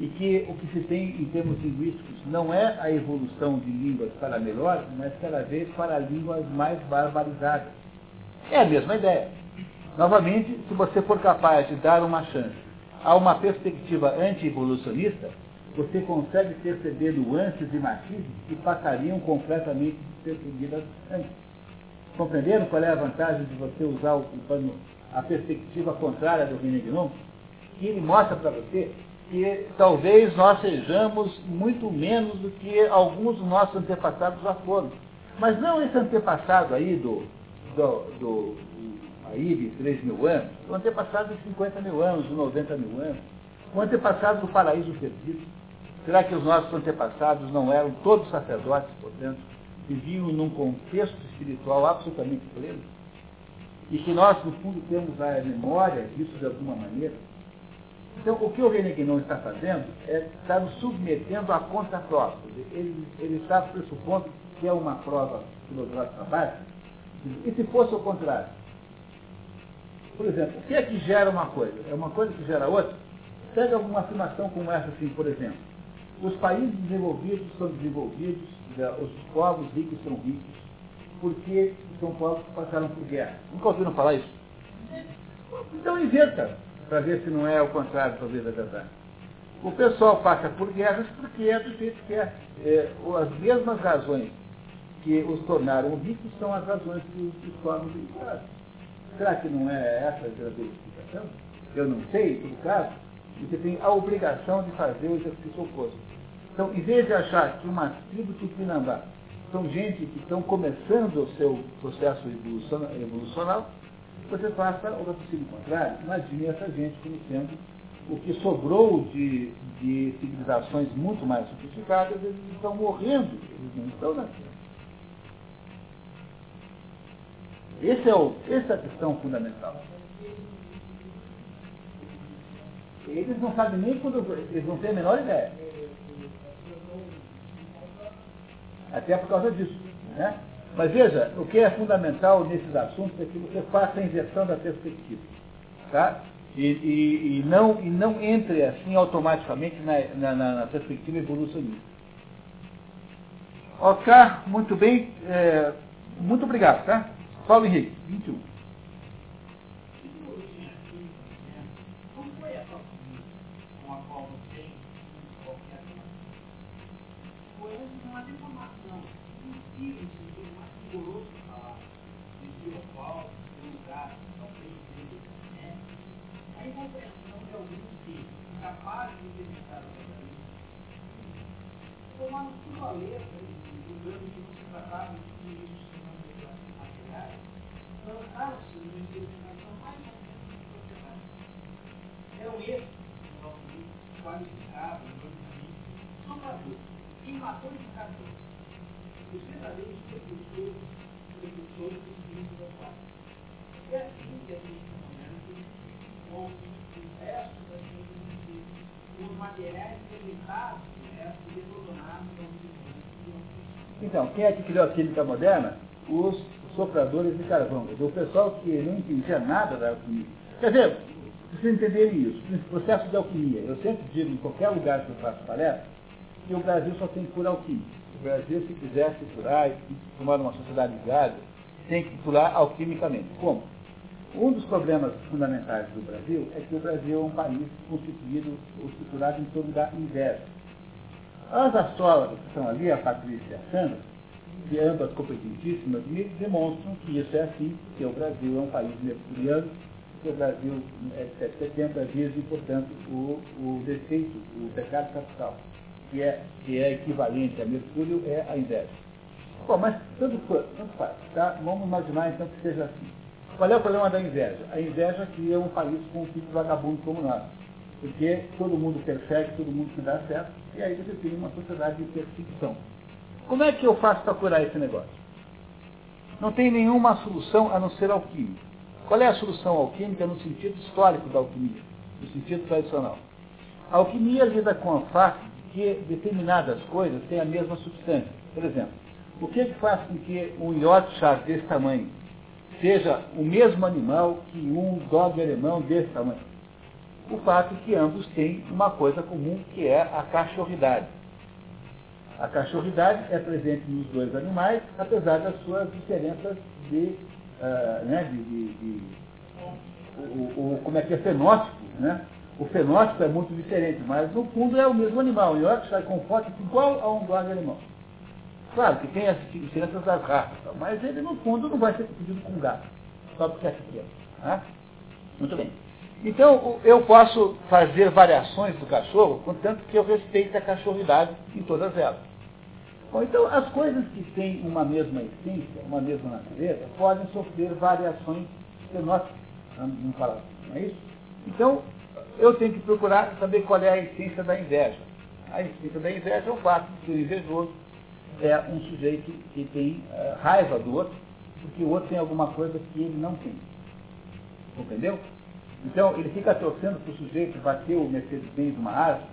E que o que se tem em termos linguísticos não é a evolução de línguas para melhor, mas cada vez para línguas mais barbarizadas. É a mesma ideia. Novamente, se você for capaz de dar uma chance a uma perspectiva anti-evolucionista, você consegue perceber nuances e matizes que passariam completamente despercebidas antes. Compreenderam qual é a vantagem de você usar o, a perspectiva contrária do René Guénon? Que ele mostra para você que talvez nós sejamos muito menos do que alguns dos nossos antepassados já foram. Mas não esse antepassado aí do, do, do aí de 3 mil anos, o antepassado de 50 mil anos, de 90 mil anos, o antepassado do paraíso perdido. Será que os nossos antepassados não eram todos sacerdotes, portanto, viviam num contexto espiritual absolutamente pleno? E que nós, no fundo, temos a memória disso de alguma maneira? Então, o que o René Guénon está fazendo é estar nos submetendo à conta própria. Ele, ele está pressupondo que é uma prova filosófica básica. E se fosse o contrário? Por exemplo, o que é que gera uma coisa? É uma coisa que gera outra? Pega alguma afirmação como essa, assim, por exemplo. Os países desenvolvidos são desenvolvidos, os povos ricos são ricos, porque são povos que passaram por guerra. Nunca ouviram falar isso? Então inventa para ver se não é o contrário, talvez, da verdade. O pessoal passa por guerras porque é do jeito que é. é as mesmas razões que os tornaram ricos são as razões que os tornam vinculados. Será que não é essa a verdadeira explicação? Eu não sei, todo caso, você tem a obrigação de fazer o exercício oposto. Então, em vez de achar que uma tribo tupinambá são gente que estão começando o seu processo evolucional, você faça o raciocínio contrário, imagine essa gente como sendo o que sobrou de, de civilizações muito mais sofisticadas, eles estão morrendo, eles não estão nascendo. Esse é o, essa é a questão fundamental. Eles não sabem nem quando. Eles não têm a menor ideia. Até por causa disso. Né? Mas veja, o que é fundamental nesses assuntos é que você faça a inversão da perspectiva. Tá? E, e, e não, e não entre assim automaticamente na, na, na perspectiva evolucionista. Ok, muito bem. É, muito obrigado, tá? Paulo Henrique, 21. com a qual não tem não ser rigoroso falar do ao qual, do lugar, seja, né? A incompreensão de alguns que capazes de identificar o. Tomaram tudo a letra, julgando que não se tratava de livros materiais, lançaram-se uma identificação mais ou menos da sociedade. É o erro, nosso livro, qualificado, soprador, queimador de cabeça. É assim então, quem é que criou a química moderna? Os sopradores de carvão. O pessoal que não entendia nada da alquimia. Quer dizer, vocês entenderem isso, esse processo de alquimia. Eu sempre digo, em qualquer lugar que eu faço palestra, que o Brasil só tem cura alquímica. O Brasil, se quisesse curar e formar uma sociedade ligada, tem que curar alquimicamente. Como? Um dos problemas fundamentais do Brasil é que o Brasil é um país constituído ou estruturado em torno da inveja. As astrólogas que estão ali, a Patrícia e a Sandra, que ambas competentíssimas, me demonstram que isso é assim, porque o Brasil é um país mercuriano, que o Brasil é de 70 dias e, portanto, o, o defeito, o pecado capital, que é, que é equivalente a Mercúrio, é a inveja. Bom, mas tanto, tanto faz, tá? Vamos imaginar então que seja assim. Qual é o problema da inveja? A inveja cria um país com um tipo vagabundo como nós. Porque todo mundo persegue, todo mundo se dá certo, e aí você tem uma sociedade de perseguição. Como é que eu faço para curar esse negócio? Não tem nenhuma solução a não ser alquímica. Qual é a solução alquímica no sentido histórico da alquimia, no sentido tradicional? A alquimia lida com a de que determinadas coisas têm a mesma substância. Por exemplo, o que, é que faz com que um Yorkshire desse tamanho seja o mesmo animal que um dog alemão desse tamanho? o fato de que ambos têm uma coisa comum, que é a cachorridade. A cachorridade é presente nos dois animais, apesar das suas diferenças de, uh, né, de, de, de o, o, como é que é fenótipo, né? O fenótipo é muito diferente, mas no fundo é o mesmo animal. O Yorkshire comporta igual a um dog alemão. Claro que tem as diferenças das raças, mas ele no fundo não vai ser confundido com gato, só porque é pequeno. Tá? Muito bem. Então, eu posso fazer variações do cachorro, contanto que eu respeite a cachorridade em todas elas. Bom, então, as coisas que têm uma mesma essência, uma mesma natureza, podem sofrer variações não falar, não é isso? Então, eu tenho que procurar saber qual é a essência da inveja. A essência da inveja é o fato de que o invejoso é um sujeito que tem uh, raiva do outro, porque o outro tem alguma coisa que ele não tem. Entendeu? Então, ele fica torcendo para o sujeito bater o Mercedes-Benz numa árvore,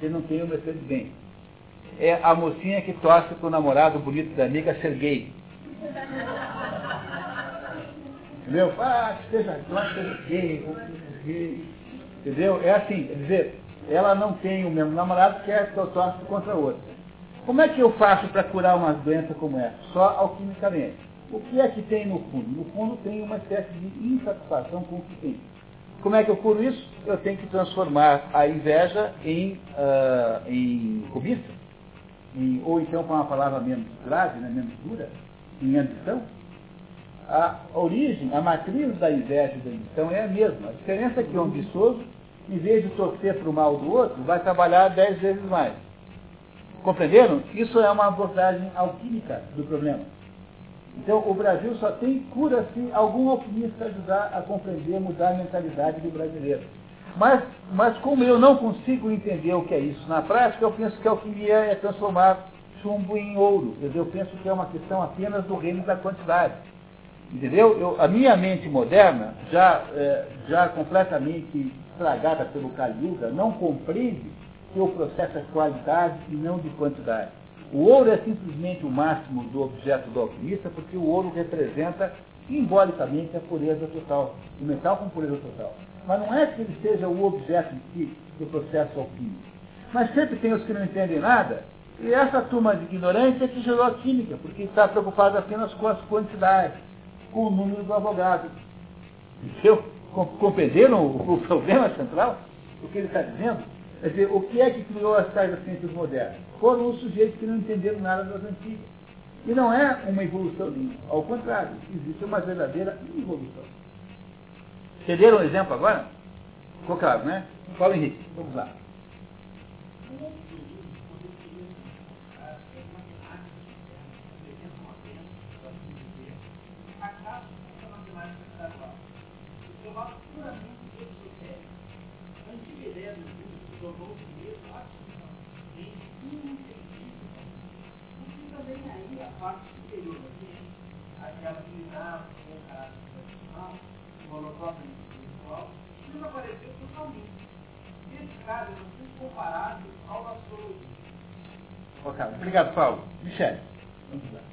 ele não tem o Mercedes-Benz. É a mocinha que torce para o namorado bonito da amiga ser gay. Entendeu? Ah, que seja, seja gay, ou gay. Entendeu? É assim, quer dizer, ela não tem o mesmo namorado, que eu torce contra outra. Como é que eu faço para curar uma doença como essa? Só alquimicamente. O que é que tem no fundo? No fundo tem uma espécie de insatisfação com o que tem. Como é que eu curo isso? Eu tenho que transformar a inveja em, uh, em cobiça, em, ou então com uma palavra menos grave, né, menos dura, em ambição. A origem, a matriz da inveja e da ambição é a mesma. A diferença é que o ambicioso, em vez de torcer para o mal do outro, vai trabalhar dez vezes mais. Compreenderam? Isso é uma abordagem alquímica do problema. Então, o Brasil só tem cura se algum alquimista ajudar a compreender, mudar a mentalidade do brasileiro. Mas, mas como eu não consigo entender o que é isso na prática, eu penso que a alquimia é transformar chumbo em ouro. Eu penso que é uma questão apenas do reino da quantidade. Entendeu? Eu, a minha mente moderna, já, é, já completamente estragada pelo Kali Yuga, não compreende que o processo é qualidade e não de quantidade. O ouro é simplesmente o máximo do objeto do alquimista, porque o ouro representa simbolicamente a pureza total, o metal com pureza total. Mas não é que ele seja o objeto em si do processo alquímico. Mas sempre tem os que não entendem nada, e essa turma de ignorância é que gerou a química, porque está preocupada apenas com as quantidades, com o número do advogado. Entendeu? Compreenderam o, o problema central? O que ele está dizendo? Quer dizer, o que é que criou as tais ciências modernas? Foram os sujeitos que não entenderam nada das antigas. E não é uma evolução nenhuma. Ao contrário, existe uma verdadeira evolução. Entenderam o exemplo agora? Ficou claro, né? Paulo Henrique, vamos lá. Parte superior aqui, aquela que nasce com o caráter tradicional, o monocópio intelectual, desapareceu totalmente. Nesse caso, nós temos comparado ao astrologia. Ok, obrigado, Paulo. Michele. Vamos lá.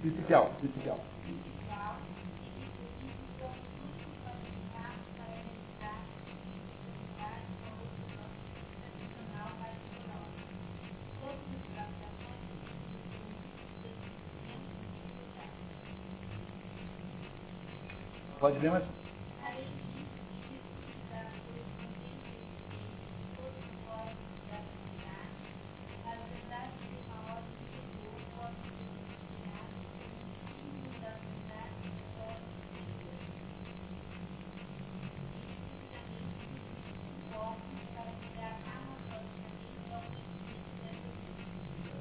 Principal, principal. Pode ler, mas.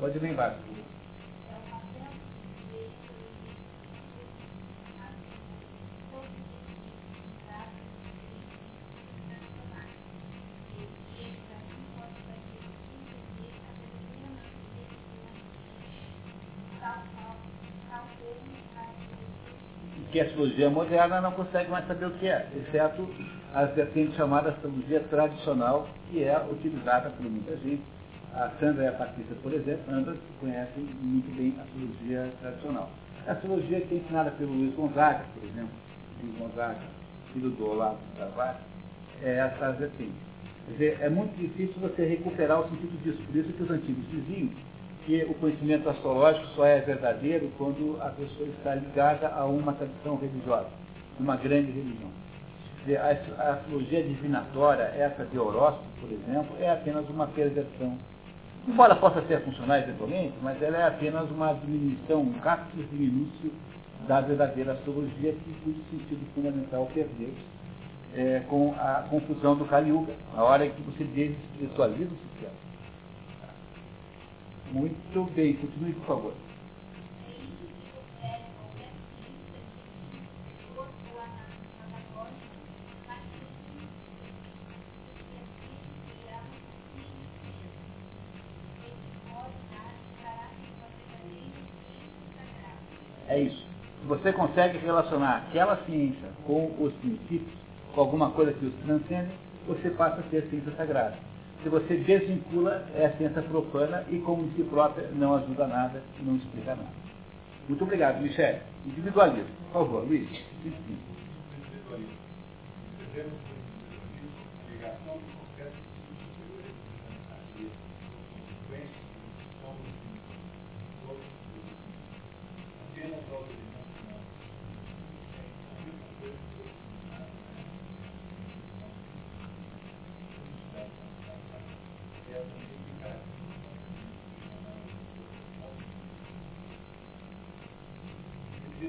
Pode embaixo. que a astrologia moderna não consegue mais saber o que é, exceto as vertentes chamadas astrologia tradicional, que é utilizada por muita gente. A Sandra e a Patrícia, por exemplo, ambas conhecem muito bem a astrologia tradicional. A astrologia que é ensinada pelo Luiz Gonzaga, por exemplo, Luiz Gonzaga, filho do Olavo Tavares, é essa vertente. Quer dizer, é muito difícil você recuperar o sentido disso. Por isso que os antigos diziam que o conhecimento astrológico só é verdadeiro quando a pessoa está ligada a uma tradição religiosa, uma grande religião. A astrologia divinatória, essa de horóscopo, por exemplo, é apenas uma perversão. Embora possa ser funcional eventualmente, mas ela é apenas uma diminuição, um capítulo diminúcio da verdadeira astrologia, que cujo sentido fundamental perdeu é, com a confusão do Kali Yuga, a hora em que você desespiritualiza o sistema. Muito bem, continue, por favor. É isso. Se você consegue relacionar aquela ciência com os princípios, com alguma coisa que os transcende, você passa a ter a ciência sagrada se você desvincula, é a ciência profana e, como si própria, não ajuda nada, não explica nada. Muito obrigado, Michele. Individualismo. Por favor, Luiz. Individualismo.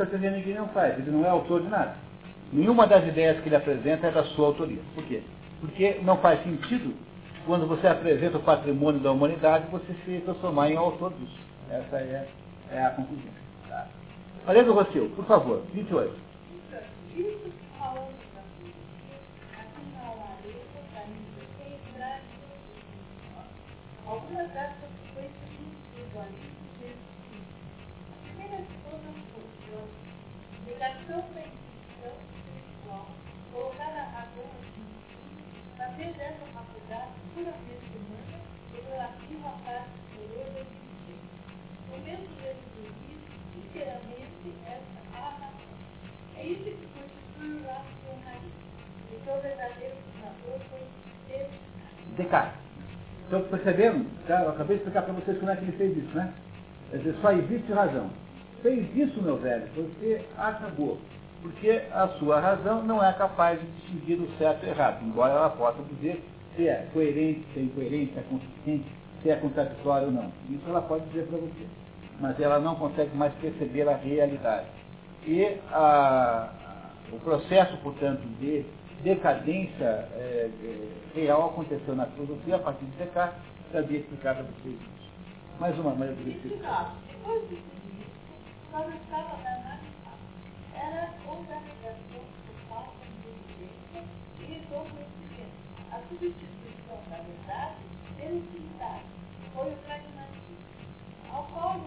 isso a ninguém não faz, ele não é autor de nada. Nenhuma das ideias que ele apresenta é da sua autoria. Por quê? Porque não faz sentido quando você apresenta o patrimônio da humanidade, você se transformar em autor disso. Essa é, é a conclusão. Tá? Valendo Rossio, por favor, 28. Isso algumas dessas. É isso que constitui o racionalismo. E seu verdadeiro fundador foi Descartes. Então, percebendo? Tá? Eu acabei de explicar para vocês como é que ele fez isso, né? Quer dizer, só existe razão. Fez isso, meu velho, você acabou. Porque a sua razão não é capaz de distinguir o certo e o errado, embora ela possa dizer se é coerente, se é incoerente, se é consistente, se é contraditório ou não. Isso ela pode dizer para você. Mas ela não consegue mais perceber a realidade. E a, o processo, portanto, de decadência é, é, real aconteceu na filosofia a partir de Descartes, já havia explicado a vocês isso. Mais uma maneira de e do conhecimento. A substituição, na verdade, foi o pragmatismo, ao qual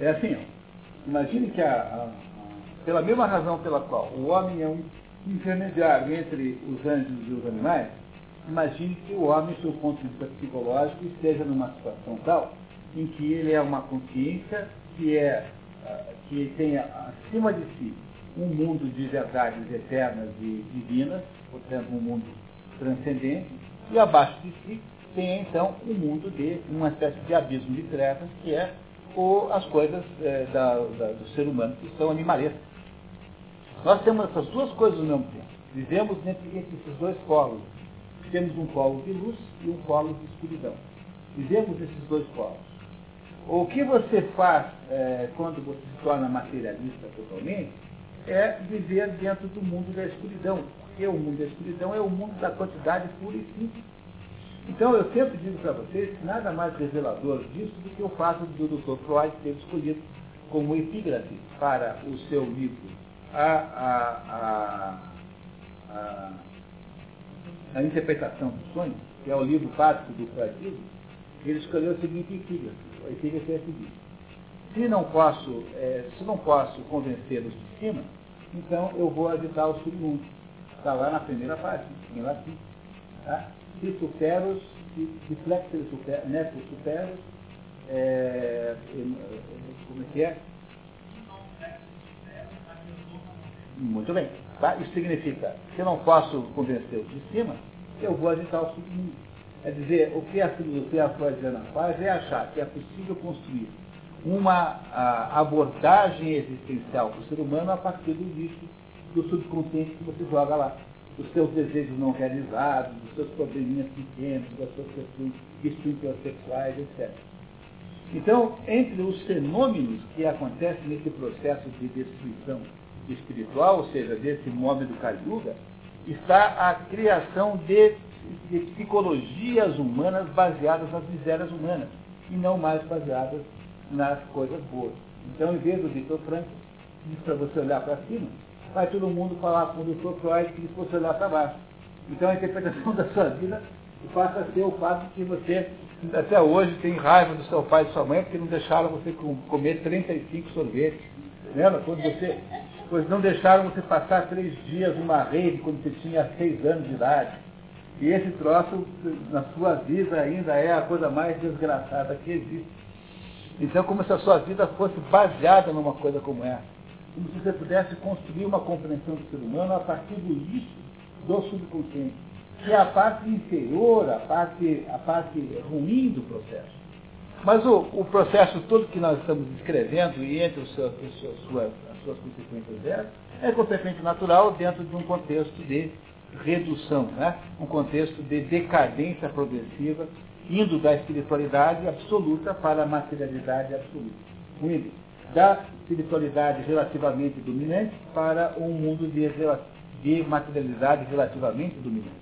é assim, imagine que a, a, a, pela mesma razão pela qual o homem é um intermediário entre os anjos e os animais, imagine que o homem, do ponto de vista psicológico, esteja numa situação tal em que ele é uma consciência que é que tem acima de si um mundo de verdades eternas e divinas, portanto um mundo transcendente, e abaixo de si tem então um mundo de uma espécie de abismo de trevas, que é o, as coisas é, da, da, do ser humano que são animalescas. Nós temos essas duas coisas ao mesmo tempo. Vivemos entre, entre esses dois polos. Temos um polo de luz e um polo de escuridão. Vivemos esses dois polos. O que você faz é, quando você se torna materialista totalmente é viver dentro do mundo da escuridão. Porque o mundo da escuridão é o mundo da quantidade pura e simples. Então eu sempre digo para vocês que nada mais revelador disso do que o fato do Dr. Freud ter escolhido como epígrafe para o seu livro a, a, a, a, a interpretação do sonho, que é o livro básico do Freudismo, ele escolheu o seguinte epígrafe. A epígrafe é a seguinte. Se não posso, é, se não posso convencê-los de cima, então eu vou agitar o submundo. Está lá na primeira parte, em latim. Tá? Se superos, se super, superos, é, como é que é? Muito bem. Tá? Isso significa, se eu não posso convencer os de cima, eu vou agitar o submundo. É dizer, o que a filosofia freudiana faz é achar que é possível construir uma abordagem existencial para o ser humano a partir do lixo do subconsciente que você joga lá. Dos seus desejos não realizados, dos seus probleminhas pequenos, das suas questões sexuais, etc. Então, entre os fenômenos que acontecem nesse processo de destruição espiritual, ou seja, desse nome do Kali Yuga, está a criação de psicologias humanas baseadas nas misérias humanas, e não mais baseadas nas coisas boas. Então, em vez do Victor Frank, diz para você olhar para cima, vai todo mundo falar com o Dr. Freud que diz para você olhar para baixo. Então, a interpretação da sua vida passa a ser o fato que você, até hoje, tem raiva do seu pai e sua mãe porque não deixaram você comer 35 sorvetes. Lembra? Quando você, pois não deixaram você passar três dias numa rede quando você tinha seis anos de idade. E esse troço, na sua vida, ainda é a coisa mais desgraçada que existe. Então, como se a sua vida fosse baseada numa coisa como essa. Como se você pudesse construir uma compreensão do ser humano a partir do lixo do subconsciente, que é a parte inferior, a parte, a parte ruim do processo. Mas o, o processo todo que nós estamos descrevendo, e entre os seus, as, suas, as suas consequências dela, é completamente natural dentro de um contexto de redução, né? um contexto de decadência progressiva, indo da espiritualidade absoluta para a materialidade absoluta. Indo da espiritualidade relativamente dominante para um mundo de, de materialidade relativamente dominante.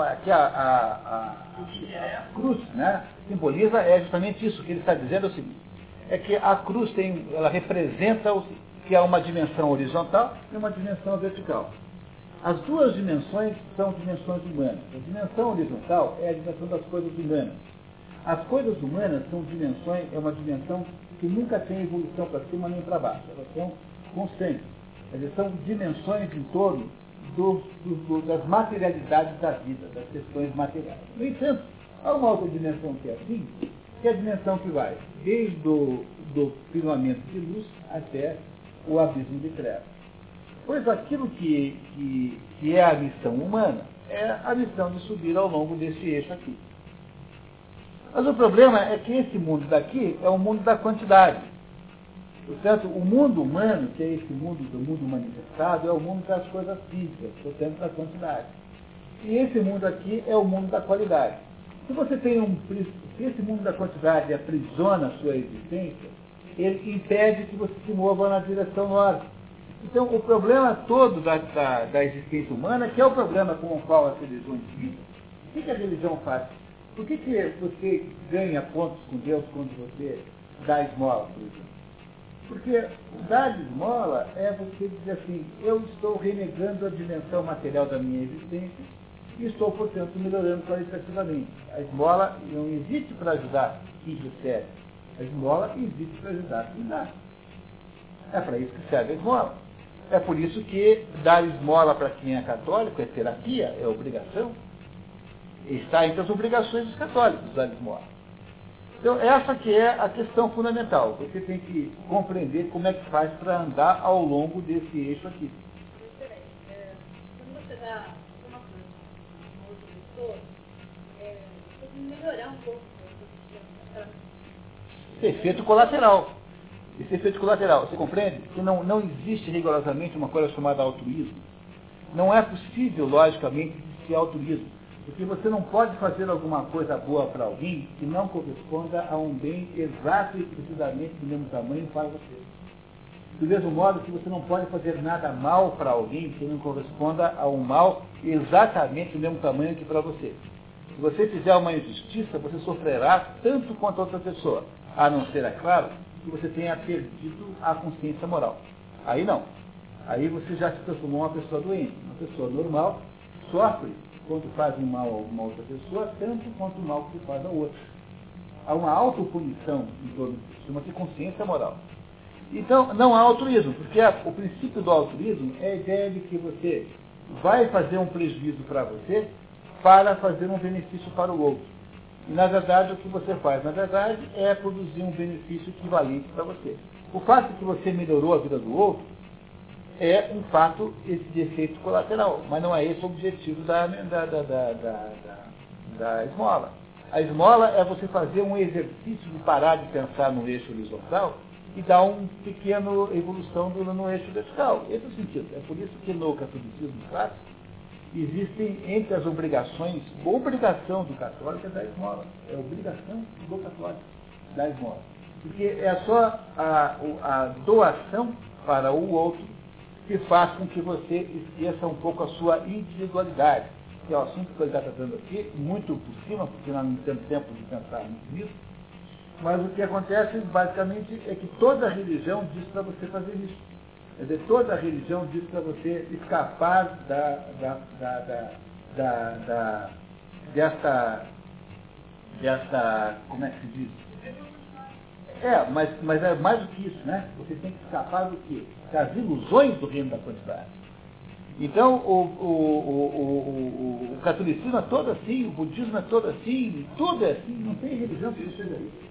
Aqui a, a, a, cruz né, simboliza é justamente isso que ele está dizendo é o seguinte, é que a cruz tem, ela representa o, que há uma dimensão horizontal e uma dimensão vertical. As duas dimensões são dimensões humanas. A dimensão horizontal é a dimensão das coisas humanas. As coisas humanas são dimensões, é uma dimensão que nunca tem evolução para cima nem para baixo. Elas são constantes. Elas são dimensões em torno do, do, das materialidades da vida, das questões materiais. No entanto, há uma outra dimensão que é assim, que é a dimensão que vai desde o do firmamento de luz até o abismo de trevas. Pois aquilo que, que, que é a missão humana é a missão de subir ao longo desse eixo aqui. Mas o problema é que esse mundo daqui é o mundo da quantidade. Portanto, o mundo humano, que é esse mundo do mundo manifestado, é o mundo das coisas físicas, portanto, da quantidade. E esse mundo aqui é o mundo da qualidade. Se você tem um se esse mundo da quantidade aprisiona a sua existência, ele impede que você se mova na direção norte. Então, o problema todo da, da, da, existência humana, que é o problema com o qual as religiões vivem, o que, que a religião faz? Por que, que você ganha pontos com Deus quando você dá esmola, por exemplo? Porque dar esmola é você dizer assim, eu estou renegando a dimensão material da minha existência e estou, portanto, melhorando qualitativamente. A esmola não existe para ajudar quem recebe. A esmola existe para ajudar quem dá. É para isso que serve a esmola. É por isso que dar esmola para quem é católico é terapia, é obrigação. Está entre as obrigações dos católicos dar esmola. Então, essa que é a questão fundamental. Você tem que compreender como é que faz para andar ao longo desse eixo aqui. Quando você dá uma coisa para outra pessoa, tem que melhorar um pouco. Efeito colateral. Esse efeito colateral, você compreende? Que não, não existe rigorosamente uma coisa chamada altruísmo. Não é possível, logicamente, ser altruísmo. Porque você não pode fazer alguma coisa boa para alguém que não corresponda a um bem exato e precisamente do mesmo tamanho para você. Do mesmo modo que você não pode fazer nada mal para alguém que não corresponda a um mal exatamente do mesmo tamanho que para você. Se você fizer uma injustiça, você sofrerá tanto quanto outra pessoa. A não ser, é claro, que você tenha perdido a consciência moral. Aí não. Aí você já se transformou uma pessoa doente. Uma pessoa normal sofre quando faz um mal a uma outra pessoa, tanto quanto o mal que se faz a outra. Há uma autopunição em torno disso, chama-se consciência moral. Então, não há altruísmo, porque a, o princípio do altruísmo é a ideia de que você vai fazer um prejuízo para você para fazer um benefício para o outro. E, na verdade, o que você faz, na verdade, é produzir um benefício equivalente para você. O fato de que você melhorou a vida do outro é um fato esse de efeito colateral, mas não é esse o objetivo da, da, da, da, da esmola. A esmola é você fazer um exercício de parar de pensar no eixo horizontal e dar uma pequena evolução no eixo vertical. Esse é o sentido. É por isso que no catolicismo clássico existem entre as obrigações, obrigação do católico é da esmola. É obrigação do católico da esmola. Porque é só a, a doação para o outro que faz com que você esqueça um pouco a sua individualidade. Que é o assunto que ele está tratando aqui, muito por cima, porque nós não temos tempo de pensar muito nisso. Mas o que acontece, basicamente, é que toda religião diz para você fazer isso. Quer dizer, toda religião diz para você escapar da, da, da, da, da, dessa, dessa, como é que se diz? É, mas, mas é mais do que isso, né? Você tem que escapar do quê? Das ilusões do reino da quantidade. Então, o, o, o, o, catolicismo é todo assim, o budismo é todo assim, tudo é assim, não tem religião que não seja isso.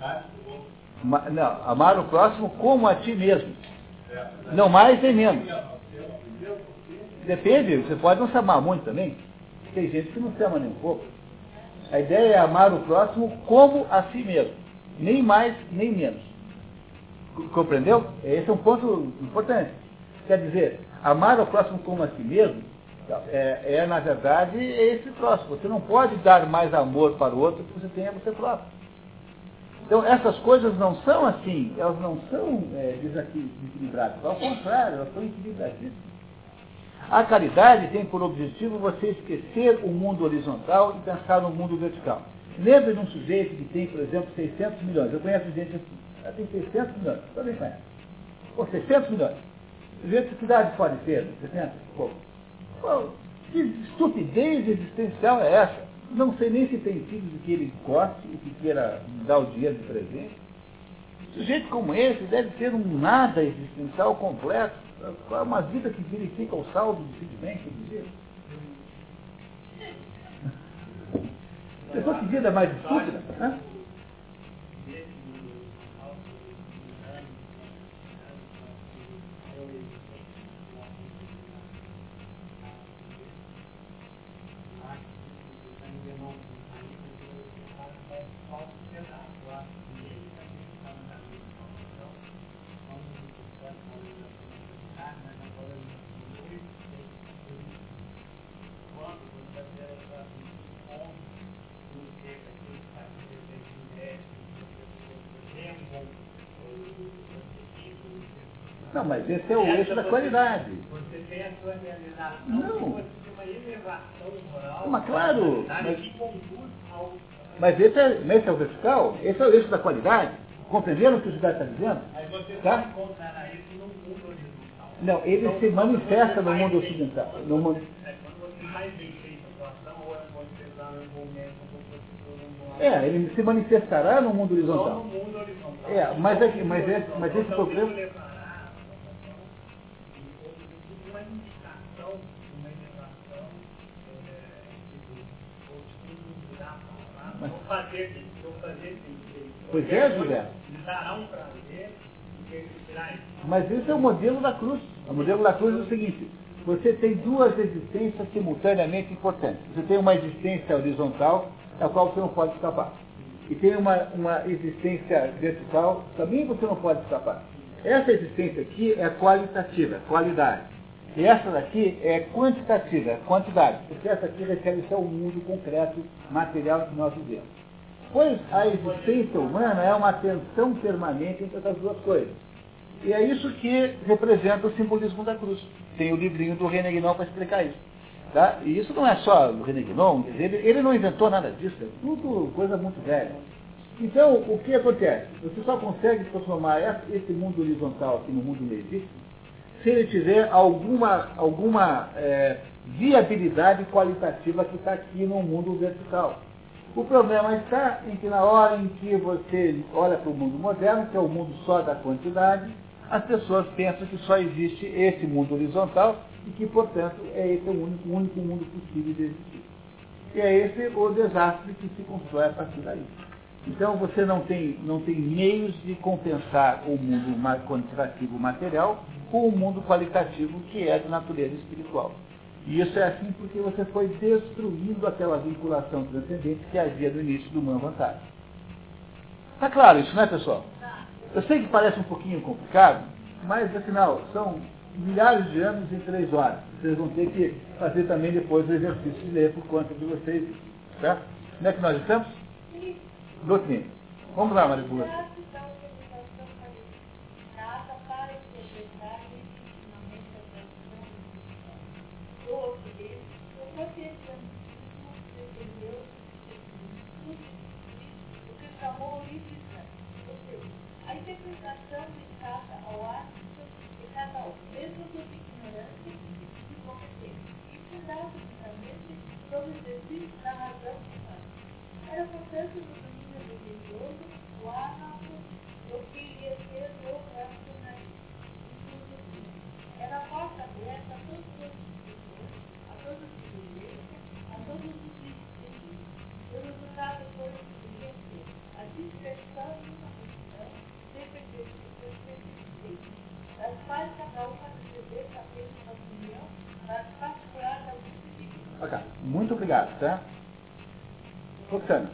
Ma- Não, amar o próximo como a ti mesmo. Não mais nem menos. Depende, você pode não se amar muito também. Tem gente que não se ama nem um pouco. A ideia é amar o próximo como a si mesmo. Nem mais, nem menos. Co- Compreendeu? Esse é um ponto importante. Quer dizer, amar o próximo como a si mesmo é, é, na verdade, esse próximo. Você não pode dar mais amor para o outro que você tem a você próprio. Então, essas coisas não são assim, elas não são é, desequil- desequilibradas. Ao contrário, elas são equilibradíssimas. A caridade tem por objetivo você esquecer o mundo horizontal e pensar no mundo vertical. Lembre de um sujeito que tem, por exemplo, 600 milhões. Eu conheço gente assim. Ela tem 600 milhões. Também conhece. Ou 600 milhões. Sujeito que idade pode ter? 60? Pô, pô, que estupidez existencial é essa? Não sei nem se tem filhos de que ele goste e que queira dar o dinheiro de presente. Sujeito como esse deve ter um nada existencial completo. É uma vida que verifica o saldo de sentimento do dia. Pessoa que vida mais estúpida. Né? Não, mas esse é o eixo da qualidade. Você tem a sua realização, Não. Mas claro, mas-. Mas esse é, esse é o vertical, esse é o eixo da qualidade. Compreenderam o que o Judá está dizendo? Tá? Não, ele Então, se manifesta no mundo ocidental. No mundo... é, é. É, ele se manifestará no mundo horizontal. É, mas é mas é- mas esse Então, problema- isso levará a uma indicação, uma elevação, é, tipo, ou tipo, mudar não fazer, não fazer bem feito. Pois é, José. Dará um prazer, ele. Mas esse é o modelo da cruz. O modelo da cruz é o seguinte, você tem duas existências simultaneamente importantes. Você tem uma existência horizontal, da qual você não pode escapar. E tem uma, uma existência vertical, também você não pode escapar. Essa existência aqui é qualitativa, qualidade. E essa daqui é quantitativa, quantidade. Porque essa aqui refere-se ao mundo concreto, material que nós vivemos. Pois a existência humana é uma tensão permanente entre essas duas coisas. E é isso que representa o simbolismo da cruz. Tem o livrinho do René Guinon para explicar isso. Tá? E isso não é só do René Guinon, ele, ele não inventou nada disso, é tudo coisa muito velha. Então, o que acontece? Você só consegue transformar esse- mundo horizontal aqui no mundo legítimo se ele tiver alguma, alguma é, viabilidade qualitativa que está aqui no mundo vertical. O problema está em que na hora em que você olha para o mundo moderno, que é o mundo só da quantidade, as pessoas pensam que só existe esse mundo horizontal e que, portanto, é esse o único, único mundo possível de existir. E é esse o desastre que se constrói a partir daí. Então você não tem, não tem meios de compensar o mundo quantitativo material com o mundo qualitativo que é de natureza espiritual. E isso é assim porque você foi destruindo aquela vinculação transcendente que havia no início do Man Vantagem. Está claro isso, né, pessoal? Eu sei que parece um pouquinho complicado, mas afinal, são milhares de anos em três horas. Vocês vão ter que fazer também depois o exercício de ler por conta de vocês. Tá? Onde é que nós estamos? Doutrina. Vamos lá, Maribua. Nada para interpretar legítimamente a tradição o protestantismo defendeu o ou seja, a interpretação dedicada ao árbitro de cada um, mesmo de ignorância e competência, e fundada justamente sobre o exercício da razão humana. Era, portanto, domínio religioso, o árbitro do que ia ser o racionalismo. Era a porta aberta a todos os Ok, muito obrigado, tá? Roxana.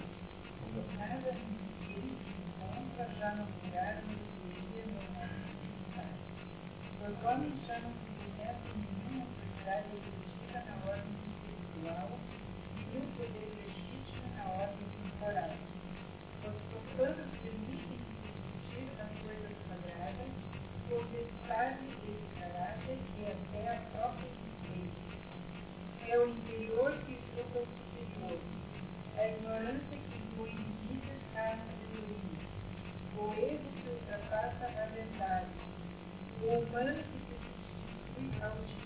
Nada me encontra já no lugar onde seria normalmente Os homens já não se conhecem nenhuma autoridade executiva na ordem espiritual nenhum poder legítimo na ordem temporal. Os profanos permitem discutir as coisas sagradas, contestar-lhe esse caráter até a própria existência. O interior que julga o superior. A ignorância que impõe limites à sabedoria. O erro que ultrapassa a verdade. O humano que se substitui ao divino.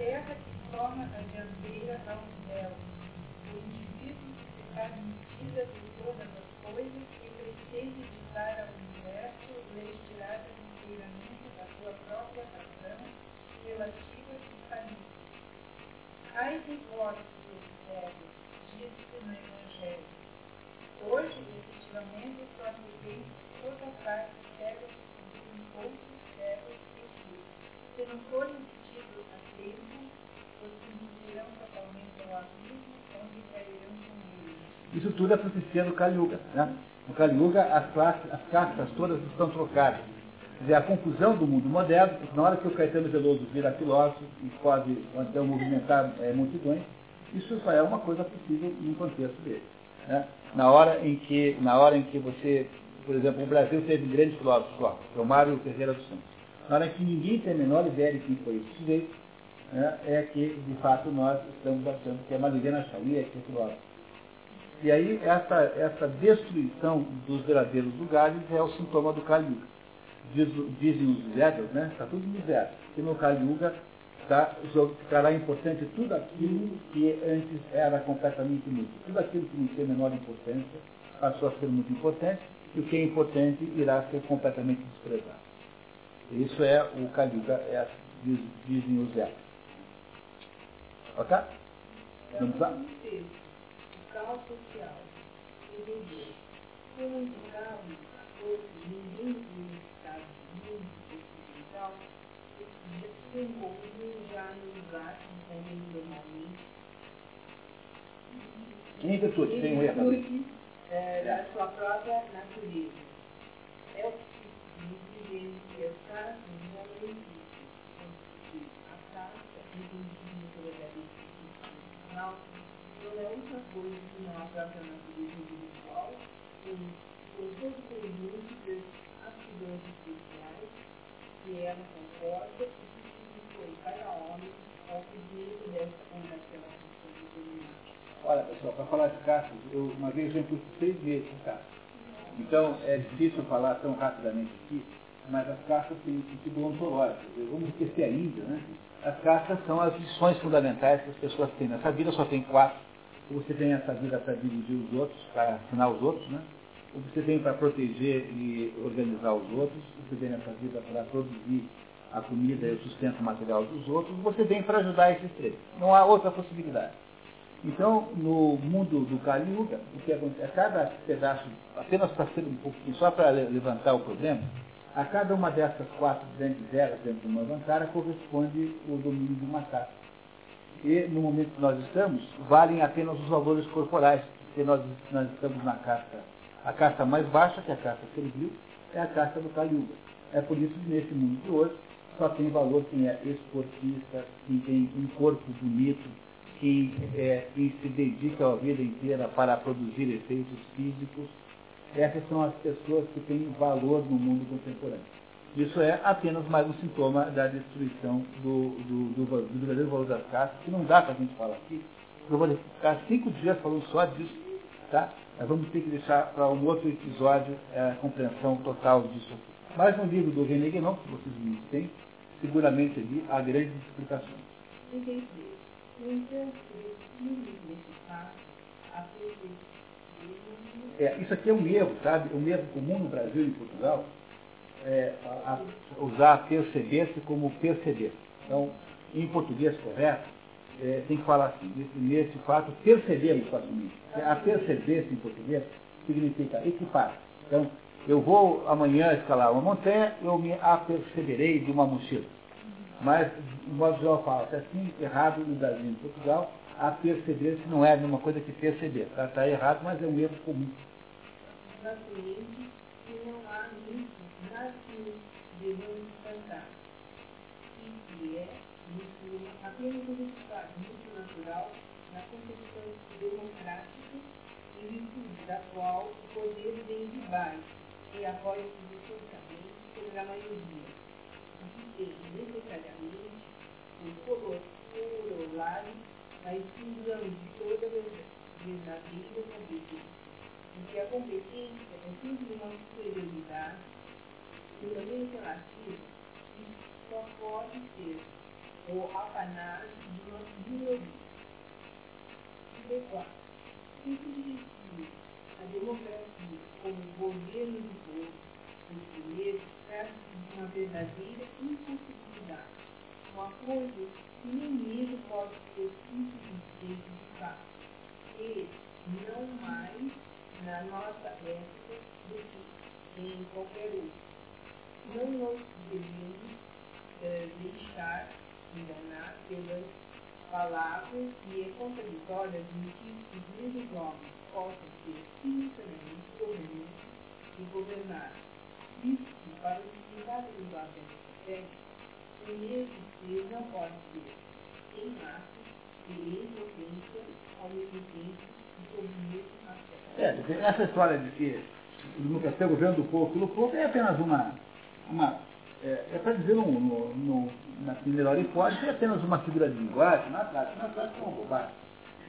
A terra que toma a dianteira aos céus. O indivíduo que se faz de todas as coisas e pretende ditar ao universo leis tiradas inteiramente da sua própria razão relativa e família. Ai de vós, cegos, diz-se no Evangelho. Hoje, efetivamente, se vê toda parte cegos com outros cegos e que, se não forem pedidos a tempo, os conduzirão totalmente ao abismo, onde cairão com ele. Isso tudo é profecia do. Né? No Kali Yuga, as, classes, as castas todas estão trocadas. Quer dizer, a confusão do mundo moderno, na hora que o Caetano Veloso vira filósofo e pode então movimentar é, multidões, isso só é uma coisa possível num contexto dele. Né? Na, hora em que, na hora em que você, por exemplo, o Brasil teve grandes filósofos lá, que é o Mário Ferreira dos Santos. Na hora em que ninguém tem a menor ideia de quem foi esse sujeito, né, é que, de fato, nós estamos achando que é Marilena Chauí, é filósofo. E aí, essa, essa destruição dos verdadeiros lugares é o sintoma do Kali. Diz, dizem os Vedas, né? Está tudo no Vedas, que no Kali tá, ficará importante tudo aquilo que antes era completamente inútil. Tudo aquilo que não tinha menor importância passou a ser muito importante, e o que é importante irá ser completamente desprezado. Isso é o Kali é, diz, dizem os Vedas. Ok? Vamos lá? O caos social. Todos ninguém Ocidental lugar que virtude, tem um erro da sua própria natureza. É o que diz que as casas não existem. A casa entendida pela cabeça institucional não é outra coisa que não a natureza individual, com todo o conjunto das aptidões especiais que ela comporta e que significou cada homem ao pedido dessa condação determinada. Olha, pessoal, para falar de caças, eu uma vez eu fui seis meses com caças. Então, é difícil falar tão rapidamente aqui, mas as caças têm um sentido ontológico. Vamos esquecer ainda, né? As caças são as lições fundamentais que as pessoas têm. Nessa vida só tem quatro. Ou você tem essa vida para dirigir os outros, para assinar os outros, né? Ou você tem para proteger e organizar os outros, você tem essa vida para produzir a comida e o sustento material dos outros, você tem para ajudar esses três. Não há outra possibilidade. Então, no mundo do Kali Yuga, o que acontece? A cada pedaço, apenas para ser um pouquinho, só para levantar o problema, a cada uma dessas quatro grandes eras dentro de uma vantara corresponde o domínio de uma casa. E no momento que nós estamos, valem apenas os valores corporais, porque nós, nós estamos na casta, a casta mais baixa, que é a casta servil, é a casta do Kali Yuga. É por isso que nesse mundo de hoje só tem valor quem é esportista, quem tem um corpo bonito, quem, é, quem se dedica a vida inteira para produzir efeitos físicos. Essas são as pessoas que têm valor no mundo contemporâneo. Isso é apenas mais um sintoma da destruição do, do, do, do verdadeiro valor das castas, que não dá para a gente falar aqui. Eu vou ficar cinco dias falando só disso, tá? Nós vamos ter que deixar para um outro episódio a compreensão total disso aqui. Mas no livro do René Guénon, que vocês não têm, seguramente ali há grandes explicações. No fato, perspectiva É, isso aqui é um erro, sabe? Um erro comum no Brasil e em Portugal, é, a- a- usar perceber-se como perceber. Então, em português correto, é, tem que falar assim, nesse, fato, percebemos facilmente. A perceber-se em português significa equipar. Então, Eu vou amanhã escalar uma montanha, eu me aperceberei de uma mochila. Mas, o modo geral fala, é assim, errado no Brasil e em Portugal, a perceber-se não é a mesma coisa que perceber. Está tá errado, mas é um erro comum. Naturalmente, que não há muito nada que devemos cantar. E que é, isso, apenas um resultado muito natural na concepção democrática em virtude da qual o poder vem de baixo e apoia-se absolutamente sobre a maioria, o que tem necessariamente um corolário a exclusão de toda verdadeira competência, porque a competência é sempre uma superioridade puramente relativa e só pode ser o apanar de uma minoria. Depois, se substituir a democracia como governo do povo, em si mesmo, trata-se de uma verdadeira impossibilidade, uma coisa nem mesmo pode ser suficiente de fato, e não mais na nossa época em qualquer outra. Não nos devemos deixar enganar pelas palavras e contraditórias de que os mesmos homens possam ser simultaneamente governantes e governar. Isso para o significado do Evangelho o mesmo ser não pode ser em massa e em potência ao mesmo tempo o. É, essa história de que nunca ser governo do povo pelo povo é apenas uma. uma é, é para dizer, no, no, no, na melhor hipótese, é apenas uma figura de linguagem, na prática, na prática é uma bobagem.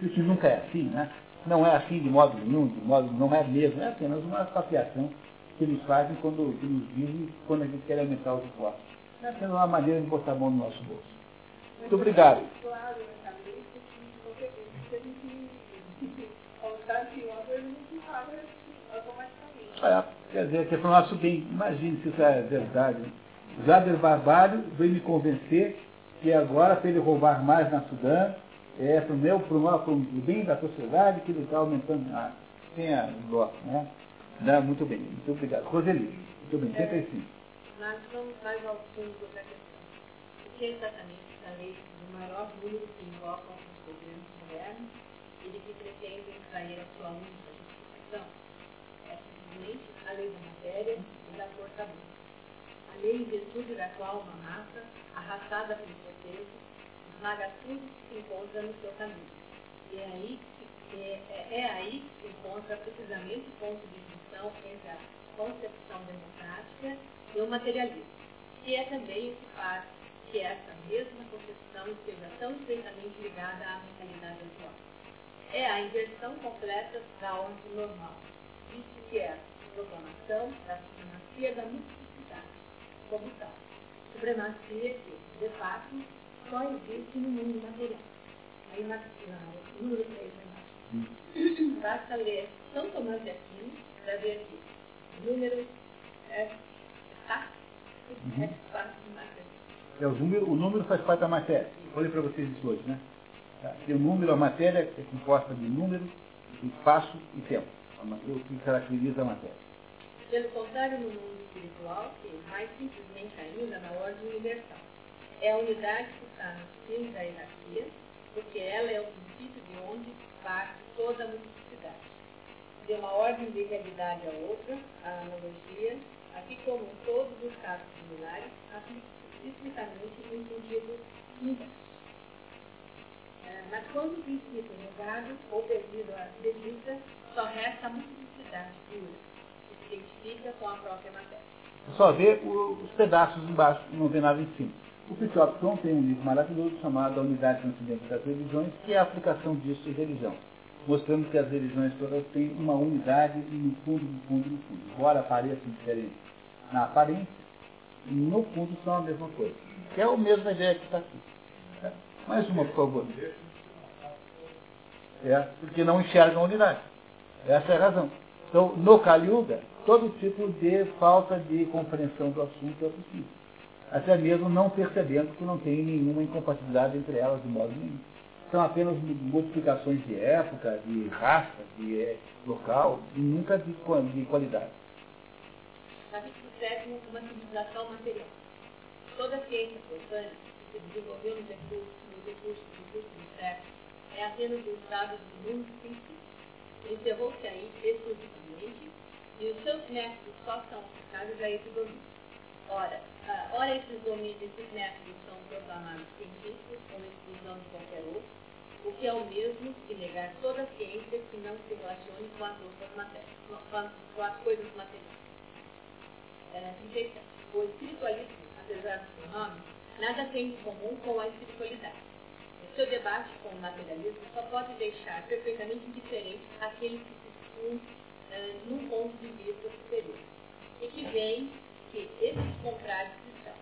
Isso nunca é assim, né? Não é assim de modo nenhum, de modo, não é mesmo, é apenas uma papiação que eles fazem quando que nos dizem quando a gente quer aumentar os impostos. É apenas uma maneira de botar a mão no nosso bolso. Muito obrigado. É, quer dizer, que é para o nosso bem. Imagine se isso é verdade. Jader Barbalho veio me convencer que agora, para ele roubar mais na Sudã, é para o meu, para o bem da sociedade, que ele está aumentando. Ah, tenha dó, né? Dá, muito bem, muito obrigado. Roseli, muito bem, 35. Nós vamos mais ao fundo da questão. O que é exatamente essa lei do maior número que invocam os governos modernos de que pretendem extrair a sua única justificação? É simplesmente a lei da matéria e da força bruta. A lei em virtude da qual uma massa, arrastada pelo seu peso, esmaga tudo que se encontra no seu caminho. E é aí, é, é, é aí que se encontra precisamente o ponto de junção entre a concepção democrática e o materialismo, que é também o que faz que essa mesma concepção esteja tão estreitamente ligada à mentalidade atual. É a inversão completa da ordem normal, isso que é a proclamação da supremacia da multiplicidade, como tal. Supremacia que, de fato, só existe no mundo material. Aí na número 3 Basta ler São Tomás de Aquino para ver que número é Uhum. É, o, número, o número faz parte da matéria. Falei para vocês isso hoje, né? Tá? o número, a matéria é composta de número, espaço e tempo. O que caracteriza a matéria. Pelo contrário, no mundo espiritual, que mais simplesmente ainda na ordem universal. É a unidade que está no fim da hierarquia, porque ela é o princípio de onde parte toda a multiplicidade. De uma ordem de realidade a outra, a analogia Aqui como todos os casos similares, explicitamente no sentido inverso. É, mas quando o princípio é negado ou perdido a acredita, só resta a multiplicidade pura, que se identifica com a própria matéria. Só vê os pedaços embaixo, não vê nada em cima. O Pichopson tem um livro maravilhoso chamado A Unidade Transcendente das Religiões, que é a aplicação disso em religião mostrando que as religiões todas têm uma unidade no fundo, no fundo, no fundo. Embora pareçam diferentes na aparência, no fundo são a mesma coisa. Que é a mesma ideia que está aqui. É. Mais uma, por favor. É, porque não enxergam a unidade. Essa é a razão. Então, no Kali Yuga, todo tipo de falta de compreensão do assunto é possível. Até mesmo não percebendo que não tem nenhuma incompatibilidade entre elas de modo nenhum são apenas modificações de época, de raça, de é, local, e nunca de, de qualidade. Capítulo 7, uma civilização material. Toda a ciência profana se desenvolveu nos recursos, nos recursos, nos últimos séculos é apenas o estado do mundo científico. Encerrou-se aí exclusivamente e os seus métodos só são aplicáveis a esse domínio. Ora, uh, ora esses domínios, esses métodos são proclamados científicos com exclusão de qualquer outro, o que é o mesmo que negar toda a ciência que não se relacione com as outras matérias, com, com as coisas materiais. É, o espiritualismo, apesar do seu nome, nada tem em comum com a espiritualidade. O seu debate com o materialismo só pode deixar perfeitamente indiferente aqueles que se expõem uh, num ponto de vista superior e que veem que esses contrários estão,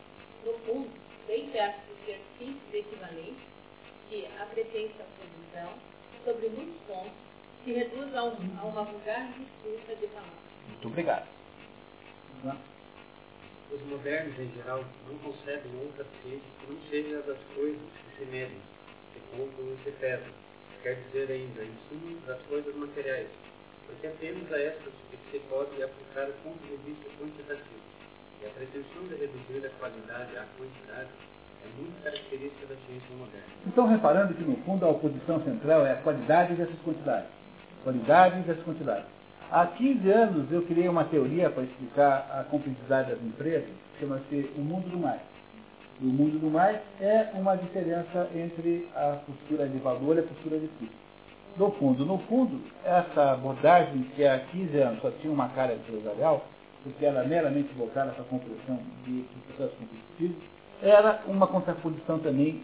no fundo, bem perto de ser simples equivalentes, que a pretensa posição, sobre muitos pontos, se reduz a, um, a uma vulgar disputa de palavras. Muito obrigado. Os modernos, em geral, não concebem outra ciência que não seja das coisas que se medem, e se pesam. Quer dizer ainda, em suma, das coisas materiais, porque apenas a estas que se pode aplicar o ponto de vista quantitativo. E a pretensão de reduzir a qualidade à quantidade é muito característica da ciência moderna. Estão reparando que, no fundo, a oposição central é a qualidade dessas quantidades. Qualidade dessas quantidades. Há 15 anos eu criei uma teoria para explicar a complexidade das empresas, chama-se o mundo do mais. O mundo do mais é uma diferença entre a postura de valor e a postura de custo. No fundo, no fundo, essa abordagem que há 15 anos só tinha uma cara empresarial, porque era meramente voltada para a compreensão de, processos competitivos, era uma contraposição também,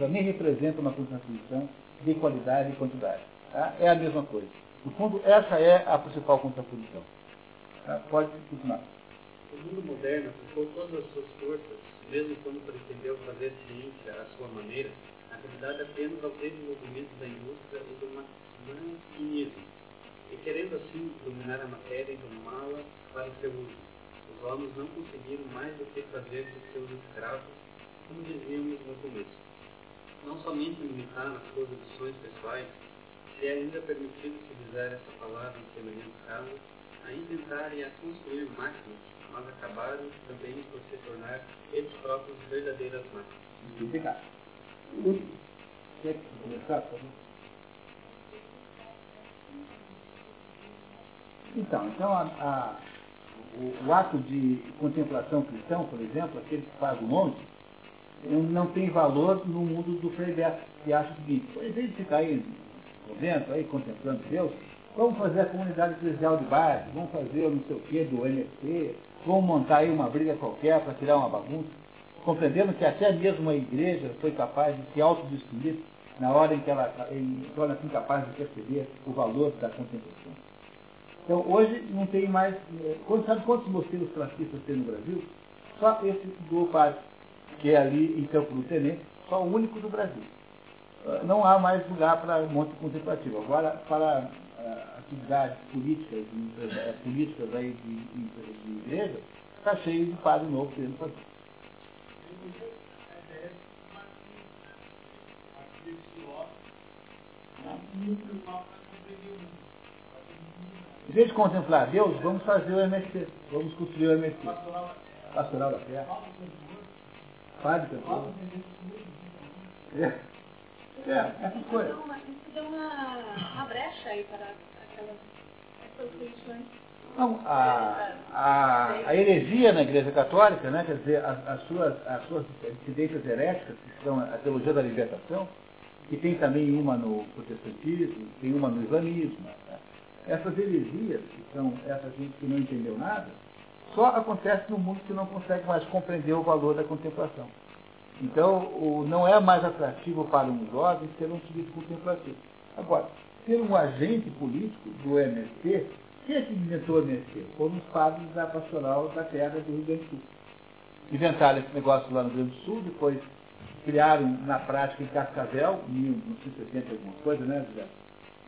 também representa uma contraposição de qualidade e quantidade. Tá? É a mesma coisa. No fundo, essa é a principal contraposição. Tá? Pode continuar. O mundo moderno aplicou todas as suas forças, mesmo quando pretendeu fazer ciência à sua maneira, atividade apenas ao desenvolvimento da indústria e do maquinismo, e querendo assim dominar a matéria e domá-la para o seu uso. Os homens não conseguiram mais do que fazer de seus escravos, como dizíamos no começo. Não somente limitar as suas opções pessoais, se é ainda permitido utilizar essa palavra em semelhante caso, a inventar e a construir máquinas, mas acabaram também por se tornar eles próprios verdadeiras máquinas. Então, então a, a, o, o, ato de contemplação cristão, por exemplo, aquele que faz o monte, não tem valor no mundo do Frei Beto, que acha o seguinte, em vez de ficar aí no vento, aí contemplando Deus, vamos fazer a comunidade eclesial de base, vamos fazer não sei o que do MFC, vamos montar aí uma briga qualquer para tirar uma bagunça, compreendendo que até mesmo a igreja foi capaz de se autodestruir na hora em que ela torna-se incapaz de perceber o valor da contemplação. Então, hoje não tem mais. Quando, sabe quantos mosteiros tracistas tem no Brasil? Só esse do padre, que é ali em Campo do Tenente, só o único do Brasil. Não há mais lugar para monte contemplativo. Agora, para uh, atividades políticas, uh, políticas aí de, de, de igreja, está cheio de padre novo querendo fazer. Em vez de contemplar Deus, vamos fazer o MSC. Vamos construir o MSC. Pastoral da Fé. Padre cantor. É. É, essas coisas. Isso deu uma, uma brecha aí para. Não, a, a, a heresia na Igreja Católica, né, quer dizer, as, as, suas, as suas dissidências heréticas, que são a teologia da libertação, que tem também uma no protestantismo, tem uma no islamismo. Né? Essas heresias, que são essa gente que não entendeu nada, só acontece no mundo que não consegue mais compreender o valor da contemplação. Então, o, não é mais atrativo para um jovem ser um sujeito contemplativo. Agora, ser um agente político do MST, quem é que inventou o MST? Foram os padres da pastoral da terra do Rio Grande do Sul. Inventaram esse negócio lá no Rio Grande do Sul, depois criaram na prática em Cascavel, em 1960 alguma coisa, né, José?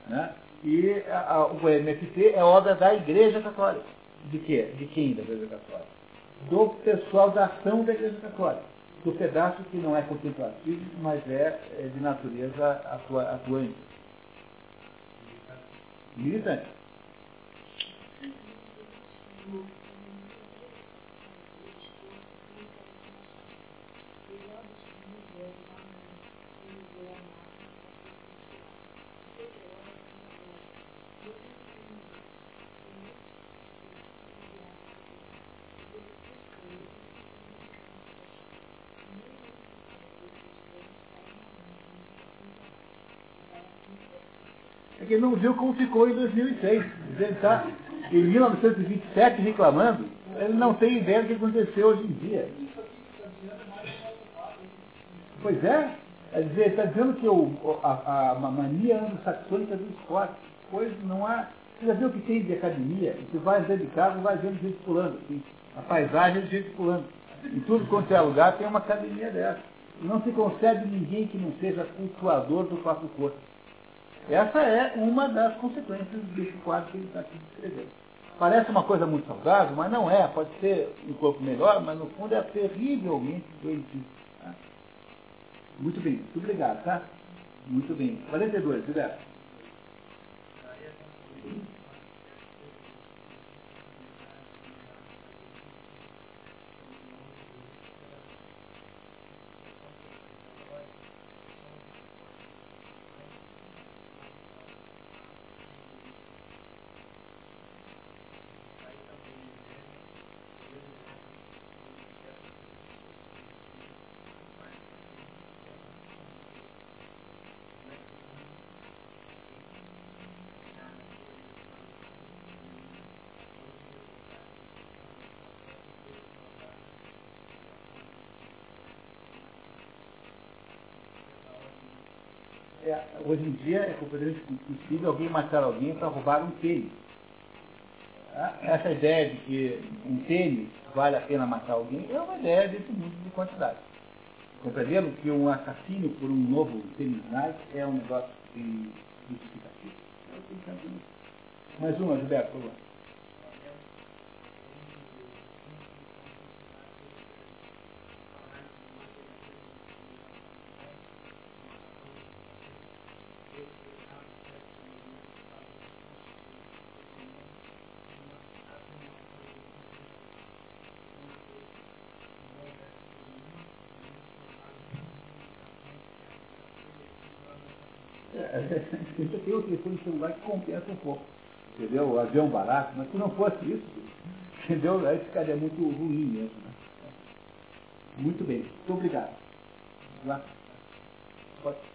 Né? E a, a, o MFT é obra da Igreja Católica. De quê? De quem da Igreja Católica? Do pessoal da ação da Igreja Católica. Do pedaço que não é contemplativo, mas é, é de natureza atua, atuante. 鱼粉 É que ele não viu como ficou em 2006. Ele está em 1927 reclamando, ele não tem ideia do que aconteceu hoje em dia. Pois é, é dizer, está dizendo que o, a, a mania anglo-saxônica do esporte, coisa não há. Você já viu o que tem de academia? Você vai andando de carro vai vendo gente pulando. Assim, a paisagem de gente pulando. Em tudo quanto é lugar tem uma academia dessa. Não se concebe ninguém que não seja cultuador do próprio corpo. Essa é uma das consequências desse quadro que ele está aqui descrevendo. Parece uma coisa muito saudável, mas não é. Pode ser um corpo melhor, mas no fundo é terrivelmente doentio. Tá? Muito bem, muito obrigado, tá? Muito bem. 42, Gilberto. é, hoje em dia é completamente possível alguém matar alguém para roubar um tênis. Tá? Essa ideia de que um tênis vale a pena matar alguém é uma ideia desse mundo de quantidade. Compreendendo que um assassino por um novo tênis Nike é um negócio justificativo. Mais uma, Gilberto, por favor. Você tem o telefone celular que compensa um pouco. Entendeu? O avião barato, mas se não fosse isso, entendeu? Aí ficaria muito ruim mesmo. Né? Muito bem. Muito obrigado. Vamos lá. Pode.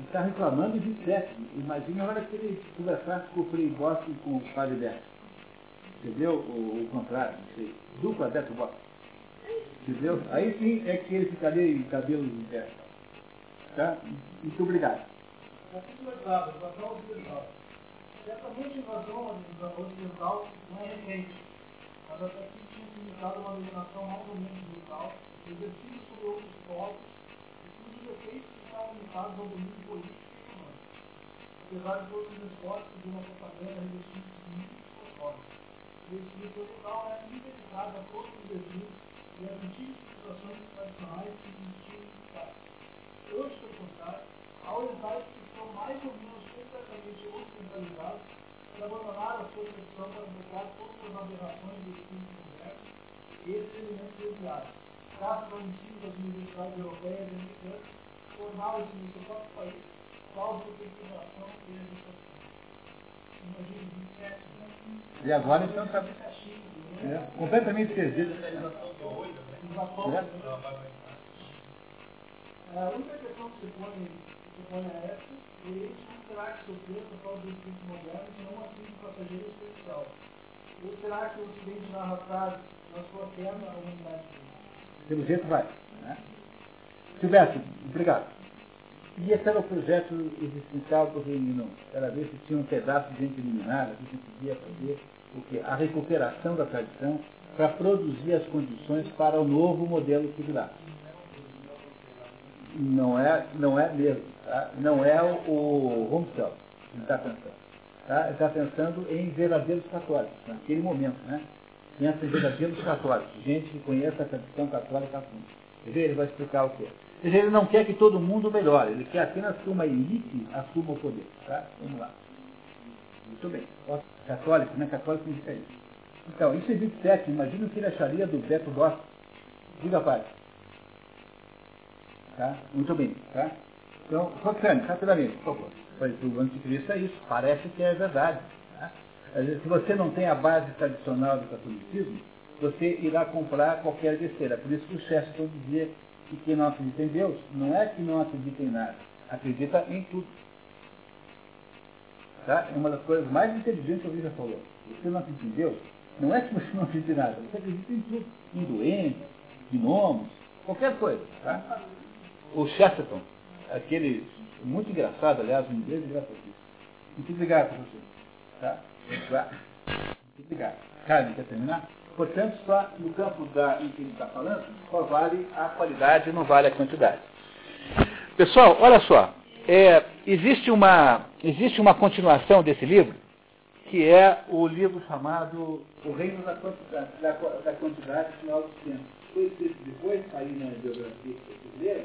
está reclamando de sexo. Imagina a hora que ele conversasse com o Frei Bosque e com o Padre Beto. Entendeu? O, o contrário, não sei. Dupla Beto Bosque. Entendeu? Aí sim é que ele ficaria em cabelo em pé. Tá? Muito obrigado. Certamente a ocidental não é recente, mas até aqui tinha significado uma dominação brutal, exercício sobre outros povos, e estavam limitados ao domínio político. Apesar de todos os esforços de uma propaganda revestindo muito filosófico, o espírito local era indelicado a todos os desvios e as antigas situações tradicionais que existiam em cidades. Hoje, pelo contrário, há orientais que estão mais ou menos completamente ocidentalizados e abandonaram a sua tradição para negar todas as aberrações do espírito moderno e esses elementos desviados. Graças ao ensino das universidades europeias e americanas, tornaram-se no seu próprio país causa de perturbação e agitação. Imagine 27 E agora então está é, completamente perdido. A única questão que se põe, que se põe a essa é ele terá que sofrer por causa do espírito moderno e não assim de passageiro especial. Ou será que o Ocidente vai arrastar na sua perna a humanidade? Pelo jeito vai. Né? Silvestre, obrigado. E esse era o projeto existencial do Reino Era ver se tinha um pedaço de gente eliminada, que podia fazer o que? a recuperação da tradição para produzir as condições para o novo modelo civil. Não é, não é mesmo. Tá? Não é o, Rumsfeld que está pensando. Tá? Está pensando em verdadeiros católicos, naquele momento. Né? Pensa em verdadeiros católicos, gente que conhece a tradição católica a fundo. Ele vai explicar o que. Ele não quer que todo mundo melhore, ele quer apenas que uma elite assuma o poder. Tá? Vamos lá. Muito bem. Católico, né? Católico significa isso. Então, isso é 27, imagina o que ele acharia do Beto Bosco. Diga, pai. Tá? Muito bem. Tá? Então, Roxane, rapidamente, por favor. Pois o anticristo é isso, parece que é verdade. Tá? Se você não tem a base tradicional do catolicismo, você irá comprar qualquer besteira. Por isso que o Chesterton dizia que quem não acredita em Deus não é que não acredita em nada, acredita em tudo. Tá? É uma das coisas mais inteligentes que o já falou. Você não acredita em Deus, não é que você não acredita em nada, você acredita em tudo. Em doentes, gnomos, qualquer coisa. Tá? O Chesterton, aquele muito engraçado, aliás, um inglês engraçadíssimo. Muito obrigado você. Tá? Muito obrigado. Carmen, quer terminar? Portanto, só no campo da, em que ele está falando, só vale a qualidade e não vale a quantidade. Pessoal, olha só. É, existe, uma, existe uma continuação desse livro, que é o livro chamado O Reino da Quantidade, da, da quantidade Final dos Tempos. Foi escrito depois, aí na biografia leram,